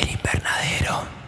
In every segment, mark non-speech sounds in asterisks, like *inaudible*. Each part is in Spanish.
El invernadero.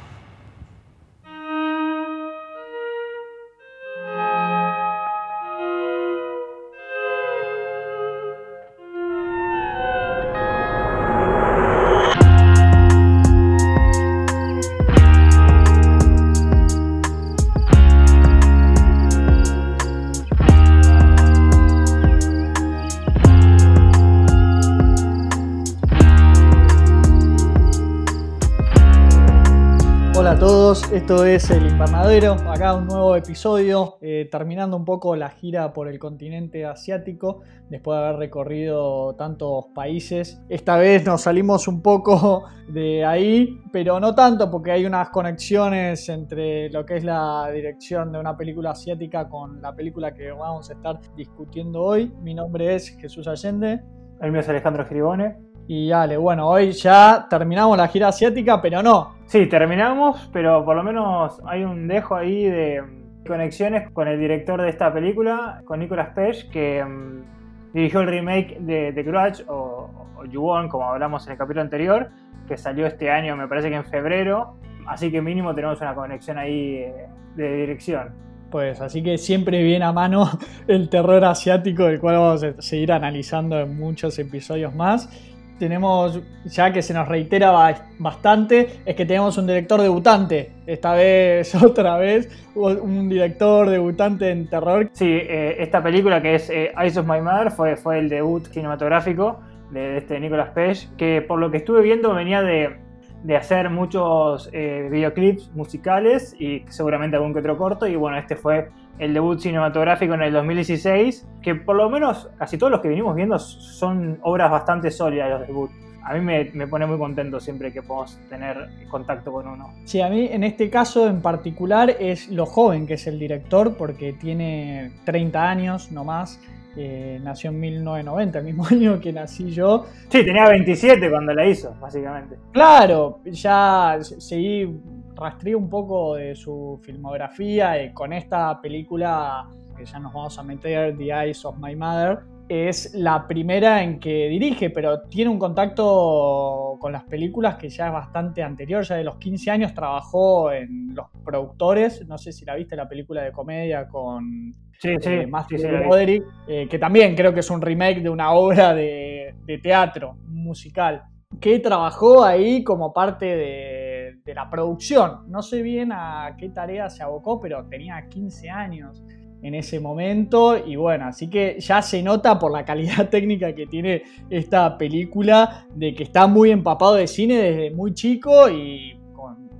Esto es El Invernadero, acá un nuevo episodio, eh, terminando un poco la gira por el continente asiático, después de haber recorrido tantos países. Esta vez nos salimos un poco de ahí, pero no tanto porque hay unas conexiones entre lo que es la dirección de una película asiática con la película que vamos a estar discutiendo hoy. Mi nombre es Jesús Allende. El mío es Alejandro Giribone. Y dale, bueno, hoy ya terminamos la gira asiática, pero no, Sí, terminamos, pero por lo menos hay un dejo ahí de conexiones con el director de esta película, con Nicolas Page, que mm, dirigió el remake de The Grudge o, o Ju-On, como hablamos en el capítulo anterior, que salió este año, me parece que en febrero. Así que mínimo tenemos una conexión ahí eh, de dirección. Pues así que siempre viene a mano *laughs* el terror asiático, el cual vamos a seguir analizando en muchos episodios más. Tenemos, ya que se nos reitera ba- bastante, es que tenemos un director debutante. Esta vez, *laughs* otra vez, un director debutante en terror. Sí, eh, esta película que es eh, Eyes of My Mother fue, fue el debut cinematográfico de, de este Nicolas Page, que por lo que estuve viendo venía de, de hacer muchos eh, videoclips musicales y seguramente algún que otro corto, y bueno, este fue el debut cinematográfico en el 2016, que por lo menos casi todos los que venimos viendo son obras bastante sólidas los debuts. A mí me, me pone muy contento siempre que podemos tener contacto con uno. Sí, a mí en este caso en particular es lo joven que es el director, porque tiene 30 años no más. eh, nació en 1990, el mismo *laughs* año que nací yo. Sí, tenía 27 cuando la hizo, básicamente. Claro, ya seguí, rastreé un poco de su filmografía y con esta película que ya nos vamos a meter, The Eyes of My Mother, es la primera en que dirige, pero tiene un contacto con las películas que ya es bastante anterior, ya de los 15 años trabajó en los productores, no sé si la viste la película de comedia con Sí, eh, sí, Matthew sí. Broderick, eh, que también creo que es un remake de una obra de, de teatro musical, que trabajó ahí como parte de, de la producción. No sé bien a qué tarea se abocó, pero tenía 15 años en ese momento y bueno, así que ya se nota por la calidad *laughs* técnica que tiene esta película de que está muy empapado de cine desde muy chico y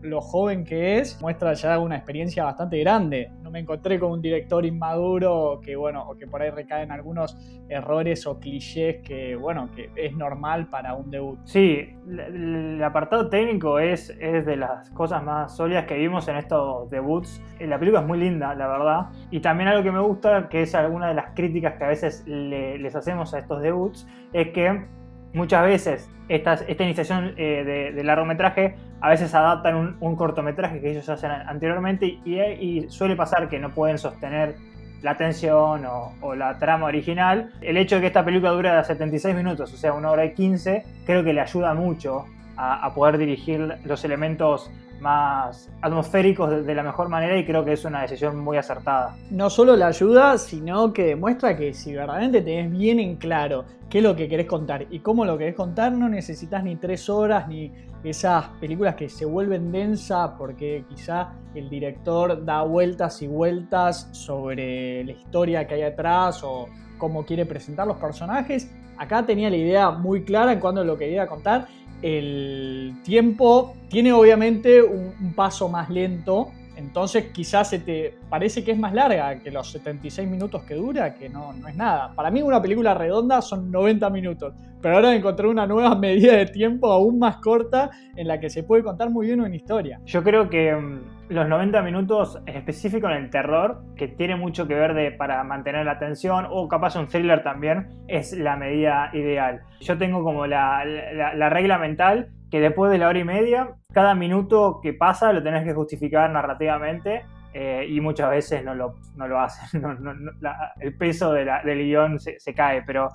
lo joven que es, muestra ya una experiencia bastante grande. No me encontré con un director inmaduro que, bueno, o que por ahí recaen algunos errores o clichés que, bueno, que es normal para un debut. Sí, el apartado técnico es, es de las cosas más sólidas que vimos en estos debuts. Eh, La película es muy linda, la verdad. Y también algo que me gusta, que es alguna de las críticas que a veces le- les hacemos a estos debuts, es que muchas veces estas- esta iniciación eh, de, largometraje a veces adaptan un, cortometraje que ellos hacen anteriormente y, suele pasar que no pueden sostener la atención o, o la trama original. El hecho de que esta película dura 76 minutos, o sea, una hora y 15, creo que le ayuda mucho a, poder dirigir los elementos más atmosféricos de, de la mejor manera y creo que es una decisión muy acertada. no solo la ayuda, sino que demuestra que si verdaderamente tenés bien en claro qué es lo que querés contar y cómo lo querés contar, no necesitas ni tres horas ni esas películas que se vuelven densas porque quizá el director da vueltas y vueltas sobre la historia que hay atrás o cómo quiere presentar los personajes. Acá tenía la idea muy clara en cuándo lo quería contar. El tiempo tiene obviamente un, paso más lento entonces quizás se te parece que es más larga que los 76 minutos que dura, que no, no es nada. Para mí una película redonda son 90 minutos, pero ahora encontré una nueva *laughs* medida de tiempo aún más corta en la que se puede contar muy bien una historia. Yo creo que mm, los 90 minutos, en específico en el terror, que tiene mucho que ver de, para mantener la atención, o capaz un thriller también, es la medida ideal. Yo tengo como la, la- la regla mental que después de la hora y media, cada minuto que pasa lo tenés que justificar narrativamente. eh, y muchas veces no lo, no lo hacen, *laughs* el peso del guion se, se cae, pero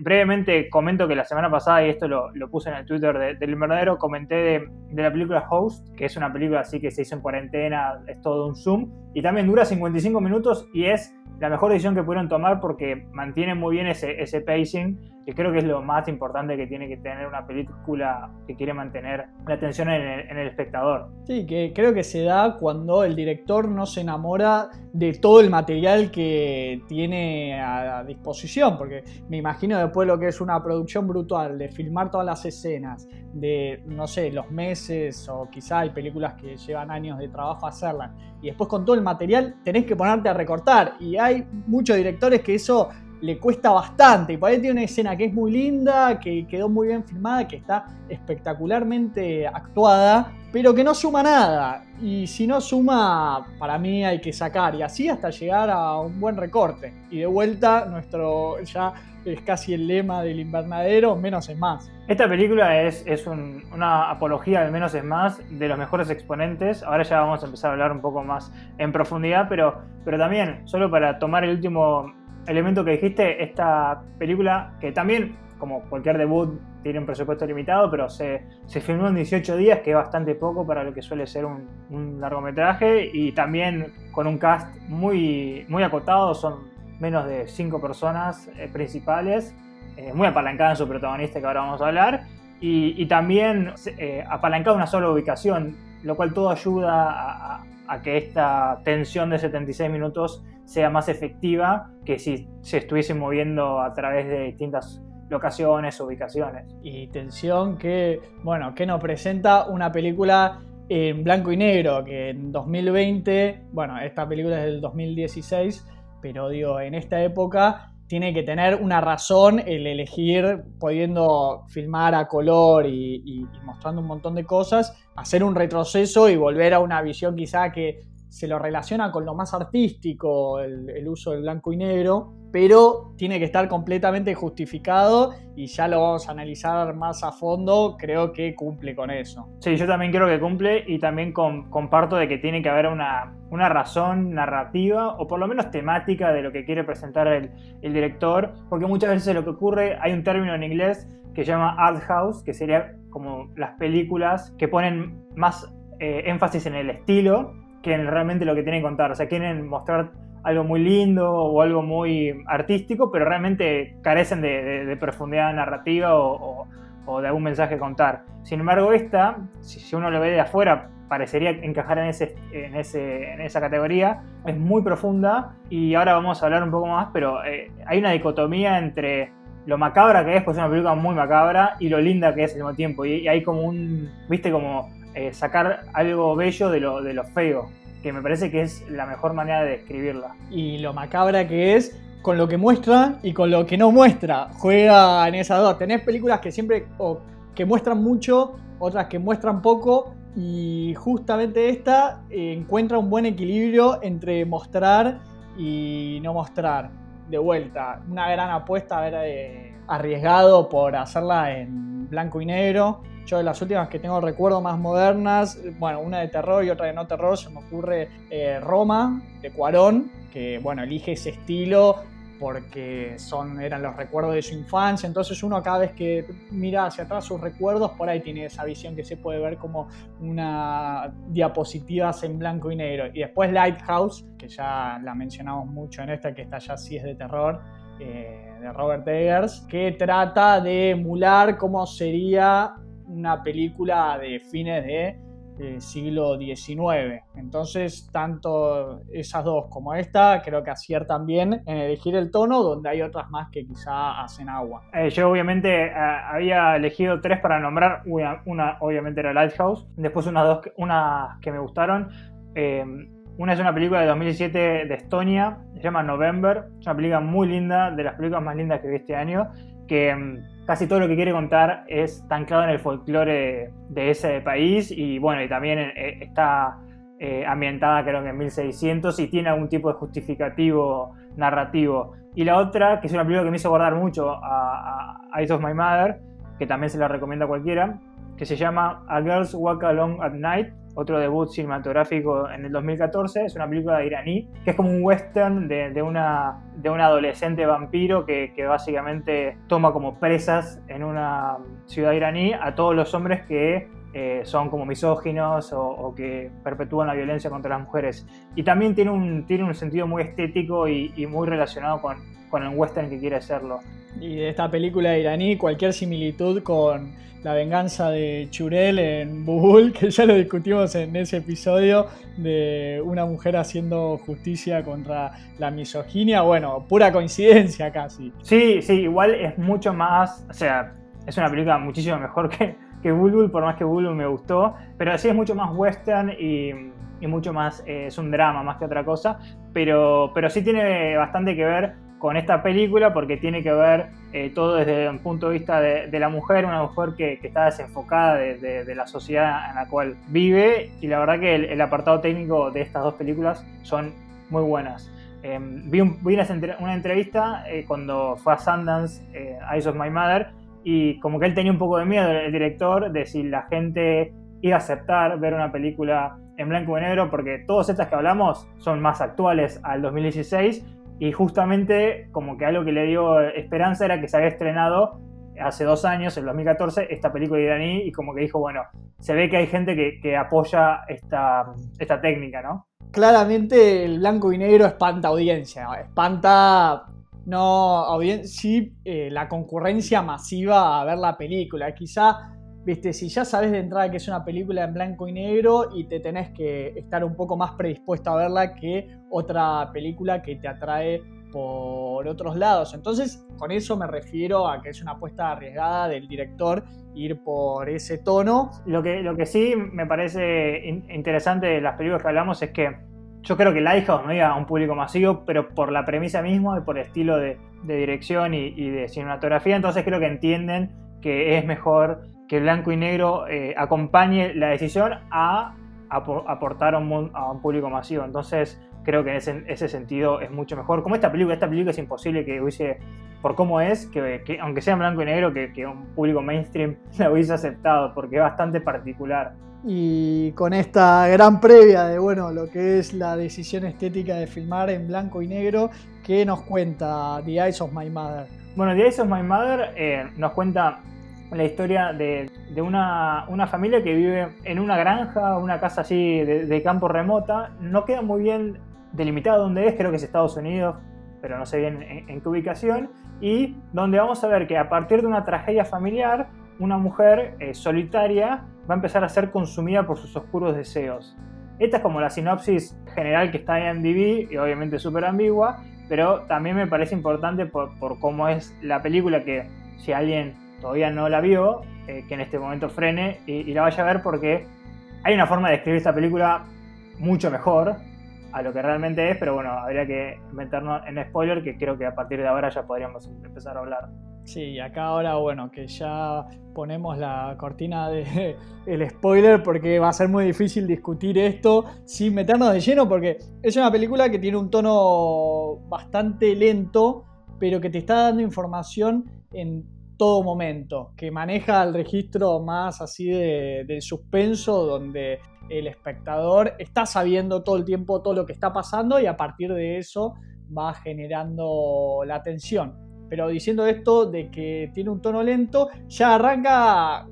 brevemente comento que la semana pasada, y esto lo, puse en el Twitter del invernadero, comenté de, de, la película Host, que es una película así que se hizo en cuarentena, es todo un Zoom, y también dura 55 minutos y es la mejor decisión que pudieron tomar porque mantiene muy bien ese pacing, que creo que es lo más importante que tiene que tener una película que quiere mantener la atención en el, espectador. Sí, que creo que se da cuando el director no se enamora de todo el material que tiene a, disposición, porque me imagino después lo que es una producción brutal, de filmar todas las escenas, de, no sé, los meses o quizá hay películas que llevan años de trabajo hacerlas, y después con todo el material tenés que ponerte a recortar, y hay muchos directores que eso le cuesta bastante. Y por ahí tiene una escena que es muy linda, que quedó muy bien filmada, que está espectacularmente actuada, pero que no suma nada. Y si no suma, para mí hay que sacar. Y así hasta llegar a un buen recorte. Y de vuelta, nuestro ya es casi el lema del invernadero, menos es más. Esta película es, es una apología del menos es más de los mejores exponentes. Ahora ya vamos a empezar a hablar un poco más en profundidad, pero, pero también, solo para tomar el último elemento que dijiste, esta película que también, como cualquier debut, tiene un presupuesto limitado, pero se, se filmó en 18 días, que es bastante poco para lo que suele ser un, largometraje, y también con un cast muy, muy acotado, son menos de 5 personas eh, principales, eh, muy apalancada en su protagonista que ahora vamos a hablar, y, también eh, apalancada en una sola ubicación, lo cual todo ayuda a, a que esta tensión de 76 minutos sea más efectiva que si se estuviese moviendo a través de distintas locaciones, ubicaciones. Y tensión que, bueno, que nos presenta una película en blanco y negro, que en 2020, bueno, esta película es del 2016, pero digo, en esta época tiene que tener una razón el elegir, pudiendo filmar a color y, y, mostrando un montón de cosas, hacer un retroceso y volver a una visión quizá que se lo relaciona con lo más artístico, el, uso del blanco y negro, pero tiene que estar completamente justificado y ya lo vamos a analizar más a fondo, creo que cumple con eso. Sí, yo también creo que cumple y también comparto de que tiene que haber una, razón narrativa o por lo menos temática de lo que quiere presentar el, director, porque muchas veces lo que ocurre, hay un término en inglés que se llama art house, que sería como las películas que ponen más eh, énfasis en el estilo que realmente lo que tienen que contar. O sea, quieren mostrar algo muy lindo o algo muy artístico, pero realmente carecen de, profundidad narrativa o, de algún mensaje contar. Sin embargo, esta, si uno lo ve de afuera, parecería encajar en, ese, en, ese, en esa categoría. Es muy profunda y ahora vamos a hablar un poco más, pero eh, hay una dicotomía entre lo macabra que es, pues es una película muy macabra, y lo linda que es al mismo tiempo. Y, y hay como un, viste, como eh, sacar algo bello de lo, feo, que me parece que es la mejor manera de describirla. Y lo macabra que es con lo que muestra y con lo que no muestra. Juega en esas dos. Tenés películas que siempre que muestran mucho, otras que muestran poco. Y justamente esta eh, encuentra un buen equilibrio entre mostrar y no mostrar. De vuelta, una gran apuesta, haber eh, arriesgado por hacerla en blanco y negro yo de las últimas que tengo recuerdo más modernas, bueno, una de terror y otra de no terror, se me ocurre eh, Roma, de Cuarón, que bueno, elige ese estilo porque son, eran los recuerdos de su infancia, entonces uno cada vez que mira hacia atrás sus recuerdos, por ahí tiene esa visión que se puede ver como una diapositivas en blanco y negro. Y después Lighthouse, que ya la mencionamos mucho en esta, que esta ya sí es de terror, eh, de Robert Eggers, que trata de emular cómo sería una película de fines de siglo XIX. Entonces, tanto esas dos como esta creo que aciertan bien en elegir el tono, donde hay otras más que quizá hacen agua. Eh, yo obviamente eh, había elegido tres para nombrar, una, obviamente era Lighthouse, después unas dos unas que me gustaron. Eh, una es una película de 2017 de Estonia, se llama November, es una película muy linda, de las películas más lindas que vi este año, que mm, casi todo lo que quiere contar es tan claro en el folclore de ese país y bueno, y también eh, está eh, ambientada creo que en 1600 y tiene algún tipo de justificativo narrativo. Y la otra, que es una película que me hizo acordar mucho a, a Eyes of My Mother, que también se la recomiendo a cualquiera, que se llama A Girl's Walk Along at Night, otro debut cinematográfico en el 2014. Es una película iraní que es como un western de, una, de un adolescente vampiro que, básicamente toma como presas en una ciudad iraní a todos los hombres que eh, son como misóginos o, que perpetúan la violencia contra las mujeres. Y también tiene un, tiene un sentido muy estético y, muy relacionado con, con el western que quiere hacerlo. Y de esta película iraní, cualquier similitud con la venganza de Churel en Bubul, *laughs* que ya lo discutimos en ese episodio de una mujer haciendo justicia contra la misoginia. Bueno, pura coincidencia casi. Sí, sí, igual es mucho más, o sea, es una película muchísimo mejor que, que Bulbul, por más que Bulbul me gustó, pero sí es mucho más western y, mucho más, eh, es un drama más que otra cosa, pero, pero sí tiene bastante que ver con esta película porque tiene que ver eh, todo desde un punto de vista de, la mujer, una mujer que, está desenfocada de, la sociedad en la cual vive y la verdad que el, apartado técnico de estas dos películas son muy buenas. Em, vi, una, entrevista eh, cuando fue a Sundance, eh, Eyes of My Mother, y como que él tenía un poco de miedo, el director, de si la gente iba a aceptar ver una película en blanco y negro, porque todas estas que hablamos son más actuales al 2016 y justamente como que algo que le dio esperanza era que se había estrenado hace dos años, en 2014, esta película iraní y como que dijo, bueno, se ve que hay gente que, apoya esta, esta técnica, ¿no? Claramente el blanco y negro espanta audiencia, espanta no sí eh, la concurrencia masiva a ver la película. Quizá Viste, si ya sabes de entrada que es una película en blanco y negro y te tenés que estar un poco más predispuesto a verla que otra película que te atrae por otros lados. Entonces, con eso me refiero a que es una apuesta arriesgada del director ir por ese tono. Lo que, lo que sí me parece interesante de las películas que hablamos es que yo creo que Lighthouse no iba a un público masivo, pero por la premisa misma y por el estilo de, dirección y, y, de cinematografía, entonces creo que entienden que es mejor que blanco y negro eh, acompañe la decisión a, aportar a un, público masivo. Entonces, creo que en ese, sentido es mucho mejor. Como esta película, esta película es imposible que hubiese, por cómo es, que, aunque sea en blanco y negro, que, un público mainstream *laughs* la hubiese aceptado, porque es bastante particular. Y con esta gran previa de bueno, lo que es la decisión estética de filmar en blanco y negro, ¿qué nos cuenta The Eyes of My Mother? Bueno, The Eyes of My Mother eh, nos cuenta la historia de, una, familia que vive en una granja, una casa así de, campo remota. No queda muy bien delimitado dónde es, creo que es Estados Unidos, pero no sé bien en, qué ubicación. Y donde vamos a ver que a partir de una tragedia familiar, una mujer eh, solitaria va a empezar a ser consumida por sus oscuros deseos. Esta es como la sinopsis general que está en MDB y obviamente súper ambigua, pero también me parece importante por, por cómo es la película que si alguien todavía no la vio, eh, que en este momento frene y, la vaya a ver porque hay una forma de escribir esta película mucho mejor a lo que realmente es, pero bueno, habría que meternos en spoiler que creo que a partir de ahora ya podríamos empezar a hablar. Sí, acá ahora, bueno, que ya ponemos la cortina de *laughs* spoiler porque va a ser muy difícil discutir esto sin meternos de lleno porque es una película que tiene un tono bastante lento, pero que te está dando información en todo momento, que maneja el registro más así de, del suspenso, donde el espectador está sabiendo todo el tiempo todo lo que está pasando y a partir de eso va generando la tensión. Pero diciendo esto de que tiene un tono lento, ya arranca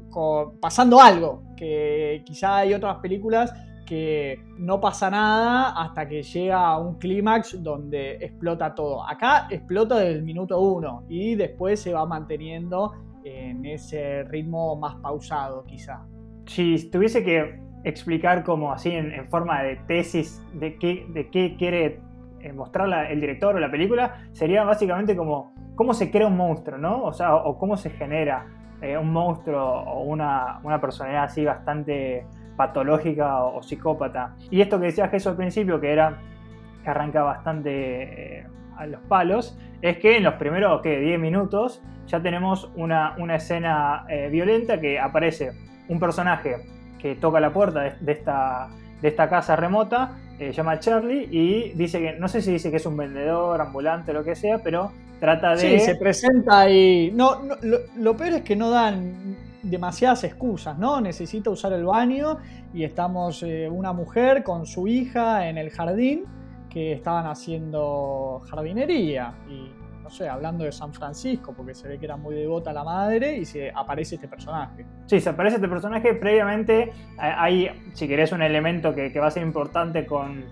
pasando algo, que quizá hay otras películas que no pasa nada hasta que llega a un clímax donde explota todo. Acá explota desde el minuto uno y después se va manteniendo en ese ritmo más pausado quizá. Si tuviese que explicar como así en, forma de tesis de qué, de qué quiere eh, mostrar el director o la película, sería básicamente como cómo se crea un monstruo, ¿no? O sea, o, cómo se genera eh, un monstruo o una, una personalidad así bastante patológica o, psicópata. Y esto que decía Jesús al principio, que era que arranca bastante eh, a los palos, es que en los primeros 10 minutos ya tenemos una, escena eh, violenta que aparece un personaje que toca la puerta de, esta, de esta casa remota, se eh, llama Charlie, y dice que, no sé si dice que es un vendedor, ambulante, lo que sea, pero trata de... Sí, se presenta y... No, lo, lo peor es que no dan demasiadas excusas, ¿no? Necesita usar el baño y estamos eh, una mujer con su hija en el jardín que estaban haciendo jardinería y no sé, hablando de San Francisco, porque se ve que era muy devota la madre y se aparece este personaje. Sí, se aparece este personaje. Previamente hay, si querés, un elemento que, va a ser importante con,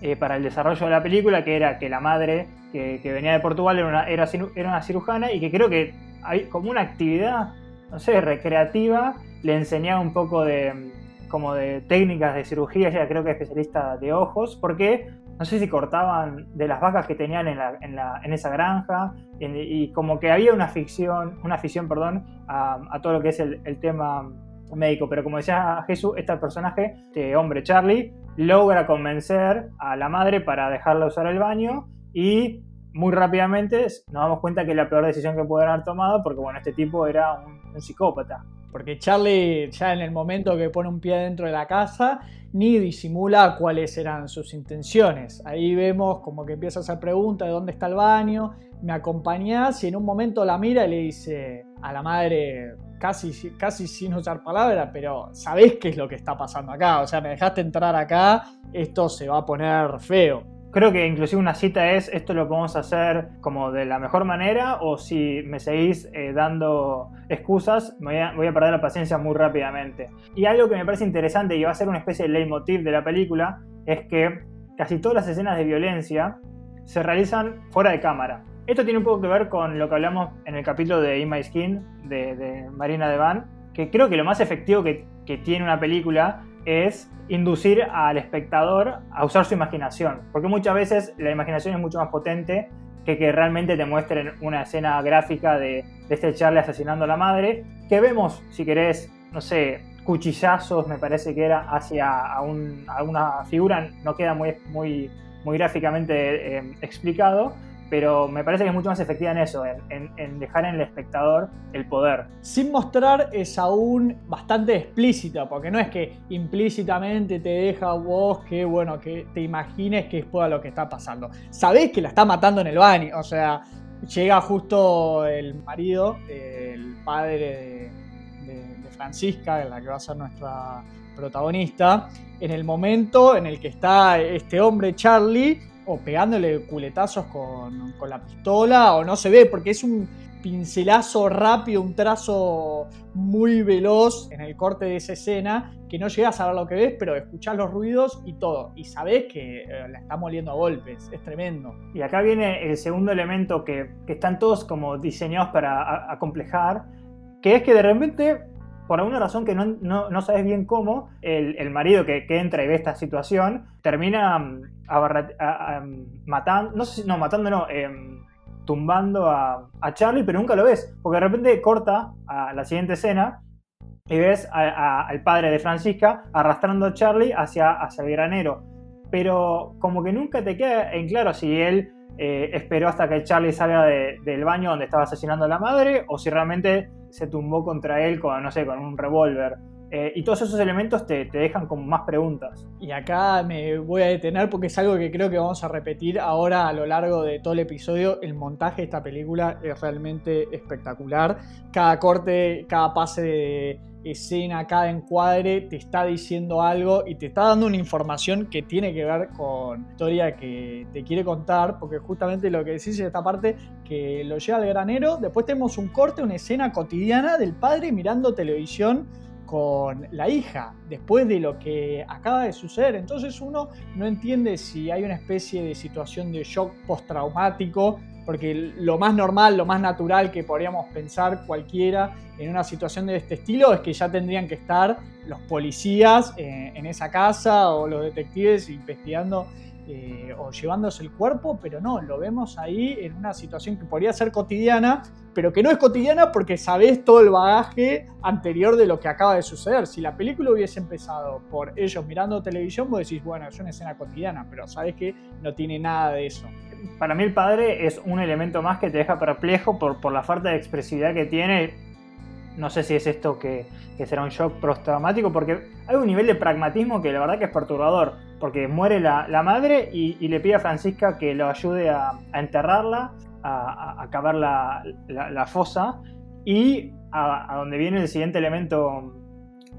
eh, para el desarrollo de la película, que era que la madre que, venía de Portugal era era, era una cirujana y que creo que hay como una actividad, no sé, recreativa, le enseñaba un poco de como de técnicas de cirugía, ella creo que es especialista de ojos, porque no sé si cortaban de las vacas que tenían en, esa granja, y, como que había una ficción, una afición, perdón, a, todo lo que es el, tema médico. Pero como decía Jesús, este personaje, este hombre Charlie, logra convencer a la madre para dejarla usar el baño y muy rápidamente nos damos cuenta que es la peor decisión que puede haber tomado porque bueno, este tipo era un psicópata. Porque Charlie ya en el momento que pone un pie dentro de la casa ni disimula cuáles eran sus intenciones. Ahí vemos como que empieza a hacer preguntas de dónde está el baño, me acompañás y en un momento la mira y le dice a la madre, casi, casi sin usar palabras, pero sabés qué es lo que está pasando acá, o sea, me dejaste entrar acá, esto se va a poner feo. Creo que inclusive una cita es, esto lo podemos hacer como de la mejor manera o si me seguís eh, dando excusas, voy a, voy a, perder la paciencia muy rápidamente. Y algo que me parece interesante y va a ser una especie de leitmotiv de la película es que casi todas las escenas de violencia se realizan fuera de cámara. Esto tiene un poco que ver con lo que hablamos en el capítulo de In My Skin de, de Marina Devan, que creo que lo más efectivo que, que tiene una película es inducir al espectador a usar su imaginación, porque muchas veces la imaginación es mucho más potente que que realmente te muestren una escena gráfica de, este Charlie asesinando a la madre, que vemos, si querés, no sé, cuchillazos, me parece que era, hacia a, una figura, no queda muy, muy, muy gráficamente eh, explicado, pero me parece que es mucho más efectiva en eso, en, dejar en el espectador el poder. Sin mostrar es aún bastante explícita, porque no es que implícitamente te deja vos que, bueno, que te imagines que es lo que está pasando. Sabés que la está matando en el baño, o sea, llega justo el marido, el padre de, de Francisca, la que va a ser nuestra protagonista, en el momento en el que está este hombre Charlie o pegándole culetazos con, la pistola, o no se ve, porque es un pincelazo rápido, un trazo muy veloz en el corte de esa escena, que no llegas a ver lo que ves, pero escuchás los ruidos y todo, y sabés que eh, la está moliendo a golpes, es tremendo. Y acá viene el segundo elemento que, están todos como diseñados para acomplejar, que es que de repente por alguna razón que no, sabes bien cómo, el, marido que, entra y ve esta situación termina mm, matando, no sé no, matando no, em, tumbando a, Charlie, pero nunca lo ves, porque de repente corta a la siguiente escena y ves al padre de Francisca arrastrando a Charlie hacia, hacia el granero. Pero como que nunca te queda en claro si él eh, esperó hasta que Charlie salga del baño donde estaba asesinando a la madre o si realmente se tumbó contra él con, no sé, con un revólver. Eh, y todos esos elementos te, te, dejan con más preguntas. Y acá me voy a detener porque es algo que creo que vamos a repetir ahora a lo largo de todo el episodio. El montaje de esta película es realmente espectacular. Cada corte, cada pase de escena, cada encuadre te está diciendo algo y te está dando una información que tiene que ver con la historia que te quiere contar, porque justamente lo que decís en esta parte, que lo lleva al granero, después tenemos un corte, una escena cotidiana del padre mirando televisión con la hija después de lo que acaba de suceder. Entonces uno no entiende si hay una especie de situación de shock postraumático porque lo más normal, lo más natural que podríamos pensar cualquiera en una situación de este estilo es que ya tendrían que estar los policías eh, en esa casa o los detectives investigando eh, o llevándose el cuerpo, pero no, lo vemos ahí en una situación que podría ser cotidiana, pero que no es cotidiana porque sabes todo el bagaje anterior de lo que acaba de suceder. Si la película hubiese empezado por ellos mirando televisión, vos decís, bueno, es una escena cotidiana, pero sabes que no tiene nada de eso para mí el padre es un elemento más que te deja perplejo por, por la falta de expresividad que tiene. No sé si es esto que, será un shock postraumático, porque hay un nivel de pragmatismo que la verdad que es perturbador, porque muere la, madre y, le pide a Francisca que lo ayude a, enterrarla, a, a, cavar la, la, fosa, y a, donde viene el siguiente elemento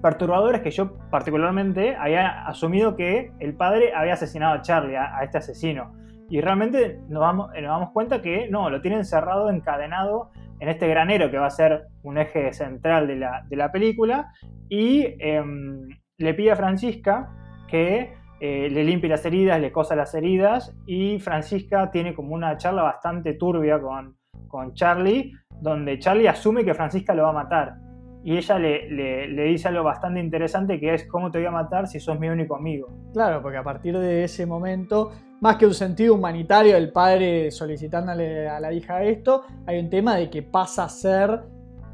perturbador es que yo particularmente había asumido que el padre había asesinado a Charlie, a, este asesino. Y realmente nos damos, nos damos cuenta que no, lo tiene encerrado, encadenado en este granero que va a ser un eje central de la, película. Y em, le pide a Francisca que eh, le limpie las heridas, le cosa las heridas. Y Francisca tiene como una charla bastante turbia con, con Charlie, donde Charlie asume que Francisca lo va a matar. Y ella le, dice algo bastante interesante que es cómo te voy a matar si sos mi único amigo. Claro, porque a partir de ese momento, más que un sentido humanitario del padre solicitándole a la hija esto, hay un tema de que pasa a ser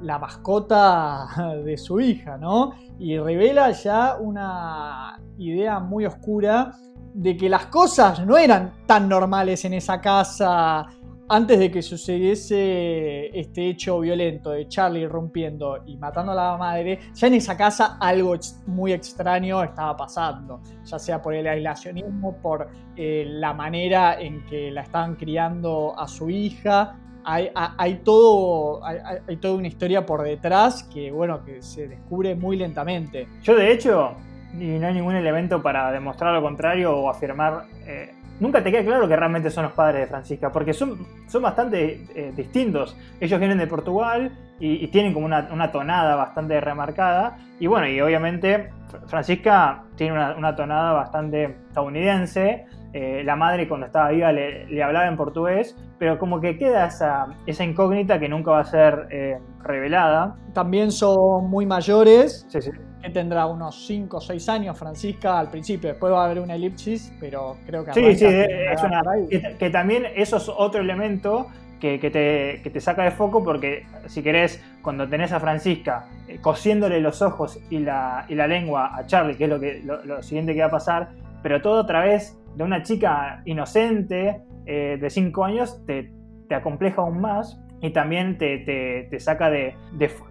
la mascota *laughs* de su hija, ¿no? Y revela ya una idea muy oscura de que las cosas no eran tan normales en esa casa antes de que sucediese este hecho violento de Charlie rompiendo y matando a la madre, ya en esa casa algo muy extraño estaba pasando, ya sea por el aislacionismo, por eh, la manera en que la estaban criando a su hija. Hay, todo, hay, toda una historia por detrás que, bueno, que se descubre muy lentamente. Yo, de hecho, y no hay ningún elemento para demostrar lo contrario o afirmar eh, nunca te queda claro que realmente son los padres de Francisca, porque son, son bastante eh, distintos. Ellos vienen de Portugal y, tienen como una, tonada bastante remarcada. Y bueno, y obviamente Francisca tiene una, tonada bastante estadounidense. Eh, la madre cuando estaba viva le, hablaba en portugués, pero como que queda esa, esa incógnita que nunca va a ser eh, revelada. También son muy mayores. Sí, sí que tendrá unos 5 o 6 años Francisca al principio, después va a haber una elipsis, pero creo que... Sí, sí, es una, que, también eso es otro elemento que, te, que, te, saca de foco porque si querés, cuando tenés a Francisca eh, cosiéndole los ojos y la, y la, lengua a Charlie, que es lo, que, lo, siguiente que va a pasar, pero todo a través de una chica inocente eh, de 5 años, te, te acompleja aún más y también te, saca de,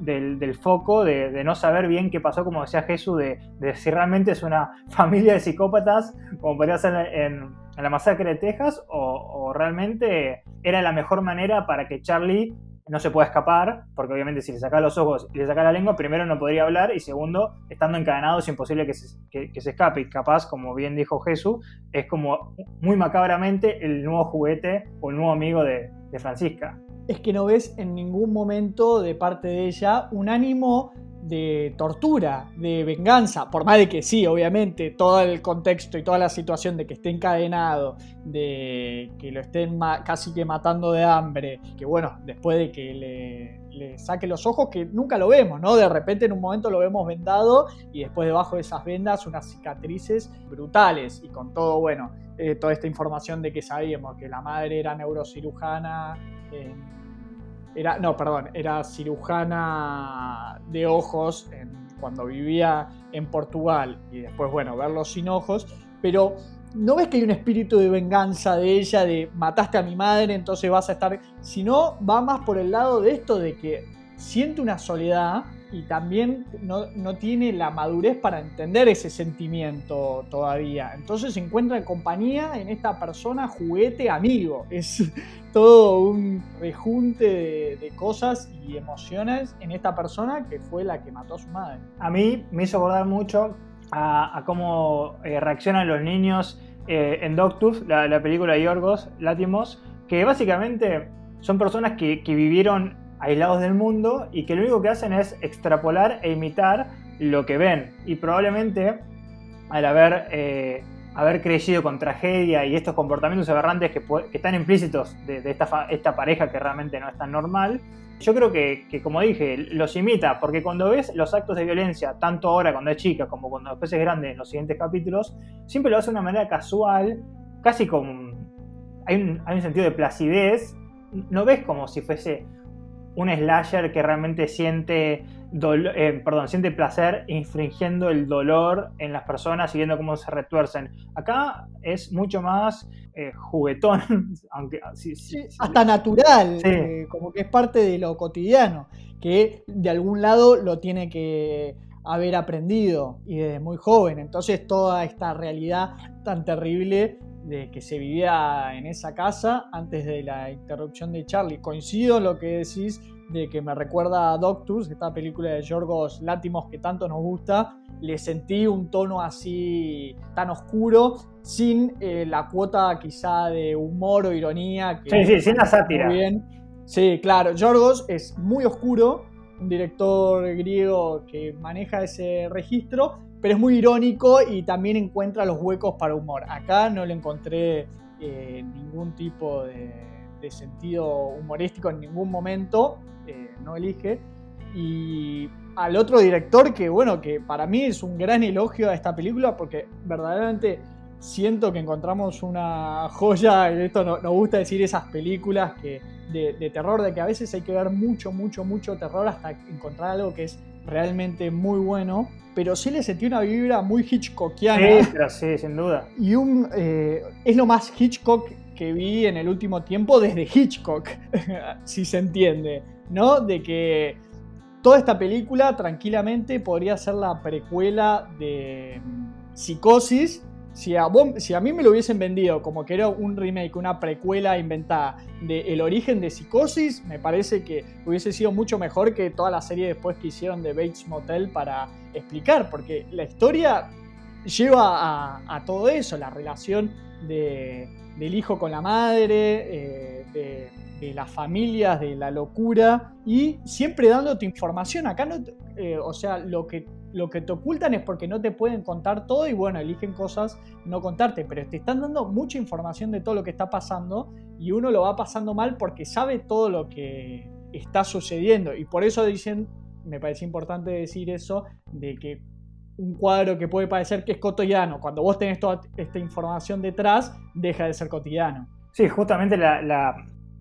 del, foco de, no saber bien qué pasó, como decía Jesús, de, si realmente es una *laughs* familia de psicópatas, como podría ser en, la masacre de Texas, o, realmente era la mejor manera para que Charlie no se pueda escapar, porque obviamente si le saca los ojos y le saca la lengua, primero no podría hablar y segundo, estando encadenado es imposible que se, que se escape. Y capaz, como bien dijo Jesús, es como muy macabramente el nuevo juguete o el nuevo amigo de, de Francisca es que no ves en ningún momento de parte de ella un ánimo de tortura, de venganza, por más de que sí, obviamente, todo el contexto y toda la situación de que esté encadenado, de que lo estén casi que matando de hambre, que bueno, después de que le, saque los ojos, que nunca lo vemos, ¿no? De repente en un momento lo vemos vendado y después debajo de esas vendas unas cicatrices brutales y con todo, bueno, eh, toda esta información de que sabíamos que la madre era neurocirujana. Eh, era, no, perdón, era cirujana de ojos cuando vivía en Portugal y después, bueno, verlo sin ojos, pero no ves que hay un espíritu de venganza de ella, de mataste a mi madre, entonces vas a estar, sino va más por el lado de esto de que siente una soledad y también no, no, tiene la madurez para entender ese sentimiento todavía. Entonces encuentra en compañía en esta persona juguete amigo. *laughs* Es todo un rejunte de, cosas y emociones en esta persona que fue la que mató a su madre. A mí me hizo acordar mucho a, cómo eh, reaccionan los niños eh, en Doctus, la, película de Yorgos Látimos, que básicamente son personas que vivieron aislados del mundo y que lo único que hacen es extrapolar e imitar lo que ven. Y probablemente al haber, eh, haber crecido con tragedia y estos comportamientos aberrantes que, están implícitos de, esta, esta, pareja que realmente no es tan normal, yo creo que, como dije, los imita, porque cuando ves los actos de violencia, tanto ahora cuando es chica como cuando después es grande en los siguientes capítulos, siempre lo hace de una manera casual, casi con... Hay un, hay un sentido de placidez, no ves como si fuese un slasher que realmente siente, eh, perdón, siente placer infringiendo el dolor en las personas y viendo cómo se retuercen. Acá es mucho más eh, juguetón, *laughs* aunque hasta natural, eh, como que es parte de lo cotidiano, que de algún lado lo tiene que haber aprendido y desde muy joven. Entonces toda esta realidad tan terrible de que se vivía en esa casa antes de la interrupción de Charlie. Coincido en lo que decís de que me recuerda a Doctus, esta película de Yorgos Látimos que tanto nos gusta. Le sentí un tono así tan oscuro, sin eh, la cuota quizá de humor o ironía. Que sí, sí, sin la sátira. bien. Sí, claro, Yorgos es muy oscuro, un director griego que maneja ese registro, pero es muy irónico y también encuentra los huecos para humor. Acá no le encontré eh, ningún tipo de, sentido humorístico en ningún momento, eh, no elige. Y al otro director que, bueno, que para mí es un gran elogio a esta película porque verdaderamente siento que encontramos una joya, esto nos gusta decir esas películas que, de, terror, de que a veces hay que ver mucho, mucho, mucho terror hasta encontrar algo que es realmente muy bueno, pero sí le sentí una vibra muy Hitchcockiana. Sí, pero sí, sin duda. Y un, eh, es lo más Hitchcock que vi en el último tiempo desde Hitchcock, *laughs* si se entiende, ¿no? De que toda esta película tranquilamente podría ser la precuela de mm, Psicosis, si a, mí me lo hubiesen vendido como que era un remake, una precuela inventada de El origen de Psicosis, me parece que hubiese sido mucho mejor que toda la serie después que hicieron de Bates Motel para explicar, porque la historia lleva a, todo eso, la relación del hijo con la madre, eh, de, las familias, de la locura, y siempre dándote información. Acá no, eh, o sea, lo que lo que te ocultan es porque no te pueden contar todo y bueno, eligen cosas no contarte, pero te están dando mucha información de todo lo que está pasando y uno lo va pasando mal porque sabe todo lo que está sucediendo y por eso dicen, me parece importante decir eso, de que un cuadro que puede parecer que es cotidiano, cuando vos tenés toda esta información detrás, deja de ser cotidiano. Sí, justamente la,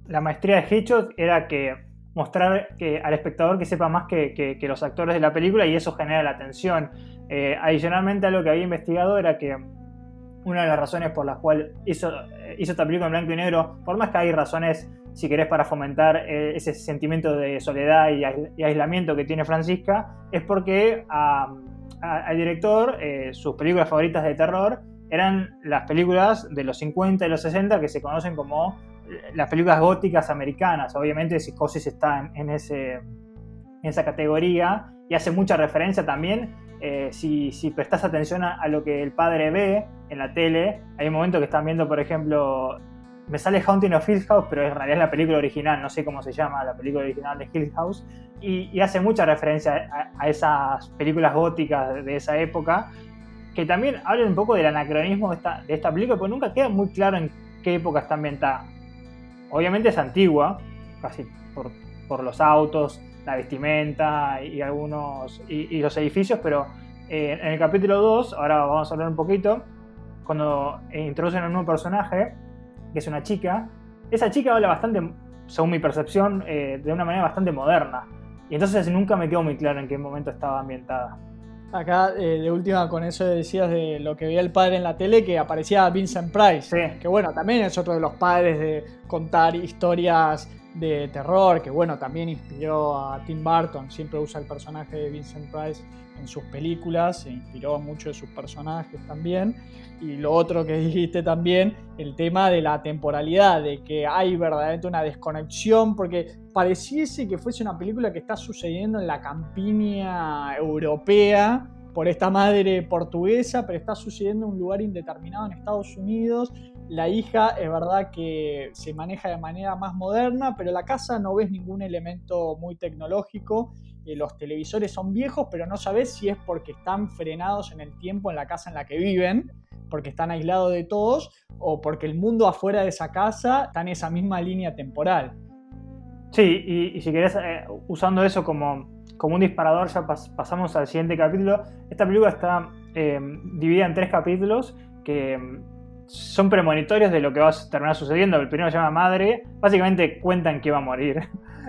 la maestría de Hitchcock era que mostrar que, al espectador que sepa más que, los actores de la película y eso genera la atención. Eh, adicionalmente, algo que había investigado era que una de las razones por las cuales hizo, eh, hizo esta película en blanco y negro, por más que hay razones, si querés, para fomentar eh, ese sentimiento de soledad y, aislamiento que tiene Francisca, es porque al director sus películas favoritas de terror eran las películas de los 50 y los 60 que se conocen como las películas góticas americanas. Obviamente Psicosis está en, ese, en esa categoría y hace mucha referencia también. Eh, si, si prestas atención a, lo que el padre ve en la tele, hay un momento que están viendo, por ejemplo, me sale Haunting of Hill House, pero en realidad es la película original, no sé cómo se llama la película original de Hill House, y, hace mucha referencia a, esas películas góticas de esa época, que también hablan un poco del anacronismo de esta, de esta película, porque nunca queda muy claro en qué época está ambientada. Obviamente es antigua, casi por, los autos, la vestimenta y algunos y, los edificios, pero eh, en el capítulo 2, ahora vamos a hablar un poquito, cuando introducen a un nuevo personaje, que es una chica, esa chica habla bastante, según mi percepción, eh, de una manera bastante moderna. Y entonces nunca me quedó muy claro en qué momento estaba ambientada. Acá, eh, de última, con eso decías de lo que veía el padre en la tele, que aparecía Vincent Price. Que bueno, también es otro de los padres de contar historias de terror, que bueno, también inspiró a Tim Burton. Siempre usa el personaje de Vincent Price en sus películas, se inspiró mucho de sus personajes también. Y lo otro que *laughs* dijiste también, el tema de la temporalidad, de que hay verdaderamente una desconexión, porque pareciese que fuese una película que está sucediendo en la campiña europea por esta madre portuguesa, pero está sucediendo en un lugar indeterminado en Estados Unidos. La hija es verdad que se maneja de manera más moderna, pero la casa no ves ningún elemento muy tecnológico los televisores son viejos, pero no sabes si es porque están frenados en el tiempo en la casa en la que viven, porque están aislados de todos, o porque el mundo afuera de esa casa está en esa misma línea temporal. Sí, y, si querés, eh, usando eso como, como un disparador, ya pasamos al siguiente capítulo. Esta película está eh, dividida en tres capítulos que mm, son premonitorios de lo que va a terminar sucediendo. El primero llama Madre, básicamente cuentan que va a morir.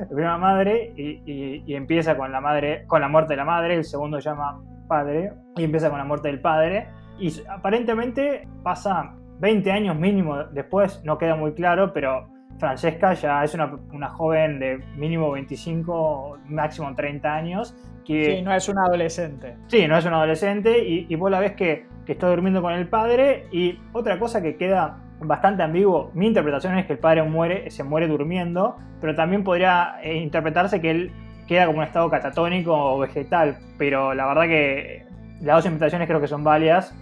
el *laughs* primero madre y, empieza con la madre, con la muerte de la madre, el segundo se llama padre y empieza con la muerte del padre. Y aparentemente pasa 20 años mínimo después, no queda muy claro, pero Francesca ya es una, joven de mínimo 25, máximo 30 años. Que, sí, no es una adolescente. Sí, no es una adolescente y, vos la ves que, que está durmiendo con el padre y otra cosa que queda bastante ambiguo. Mi interpretación es que el padre muere, se muere durmiendo, pero también podría eh, interpretarse que él queda como un estado catatónico o vegetal, pero la verdad que las dos interpretaciones creo que son válidas.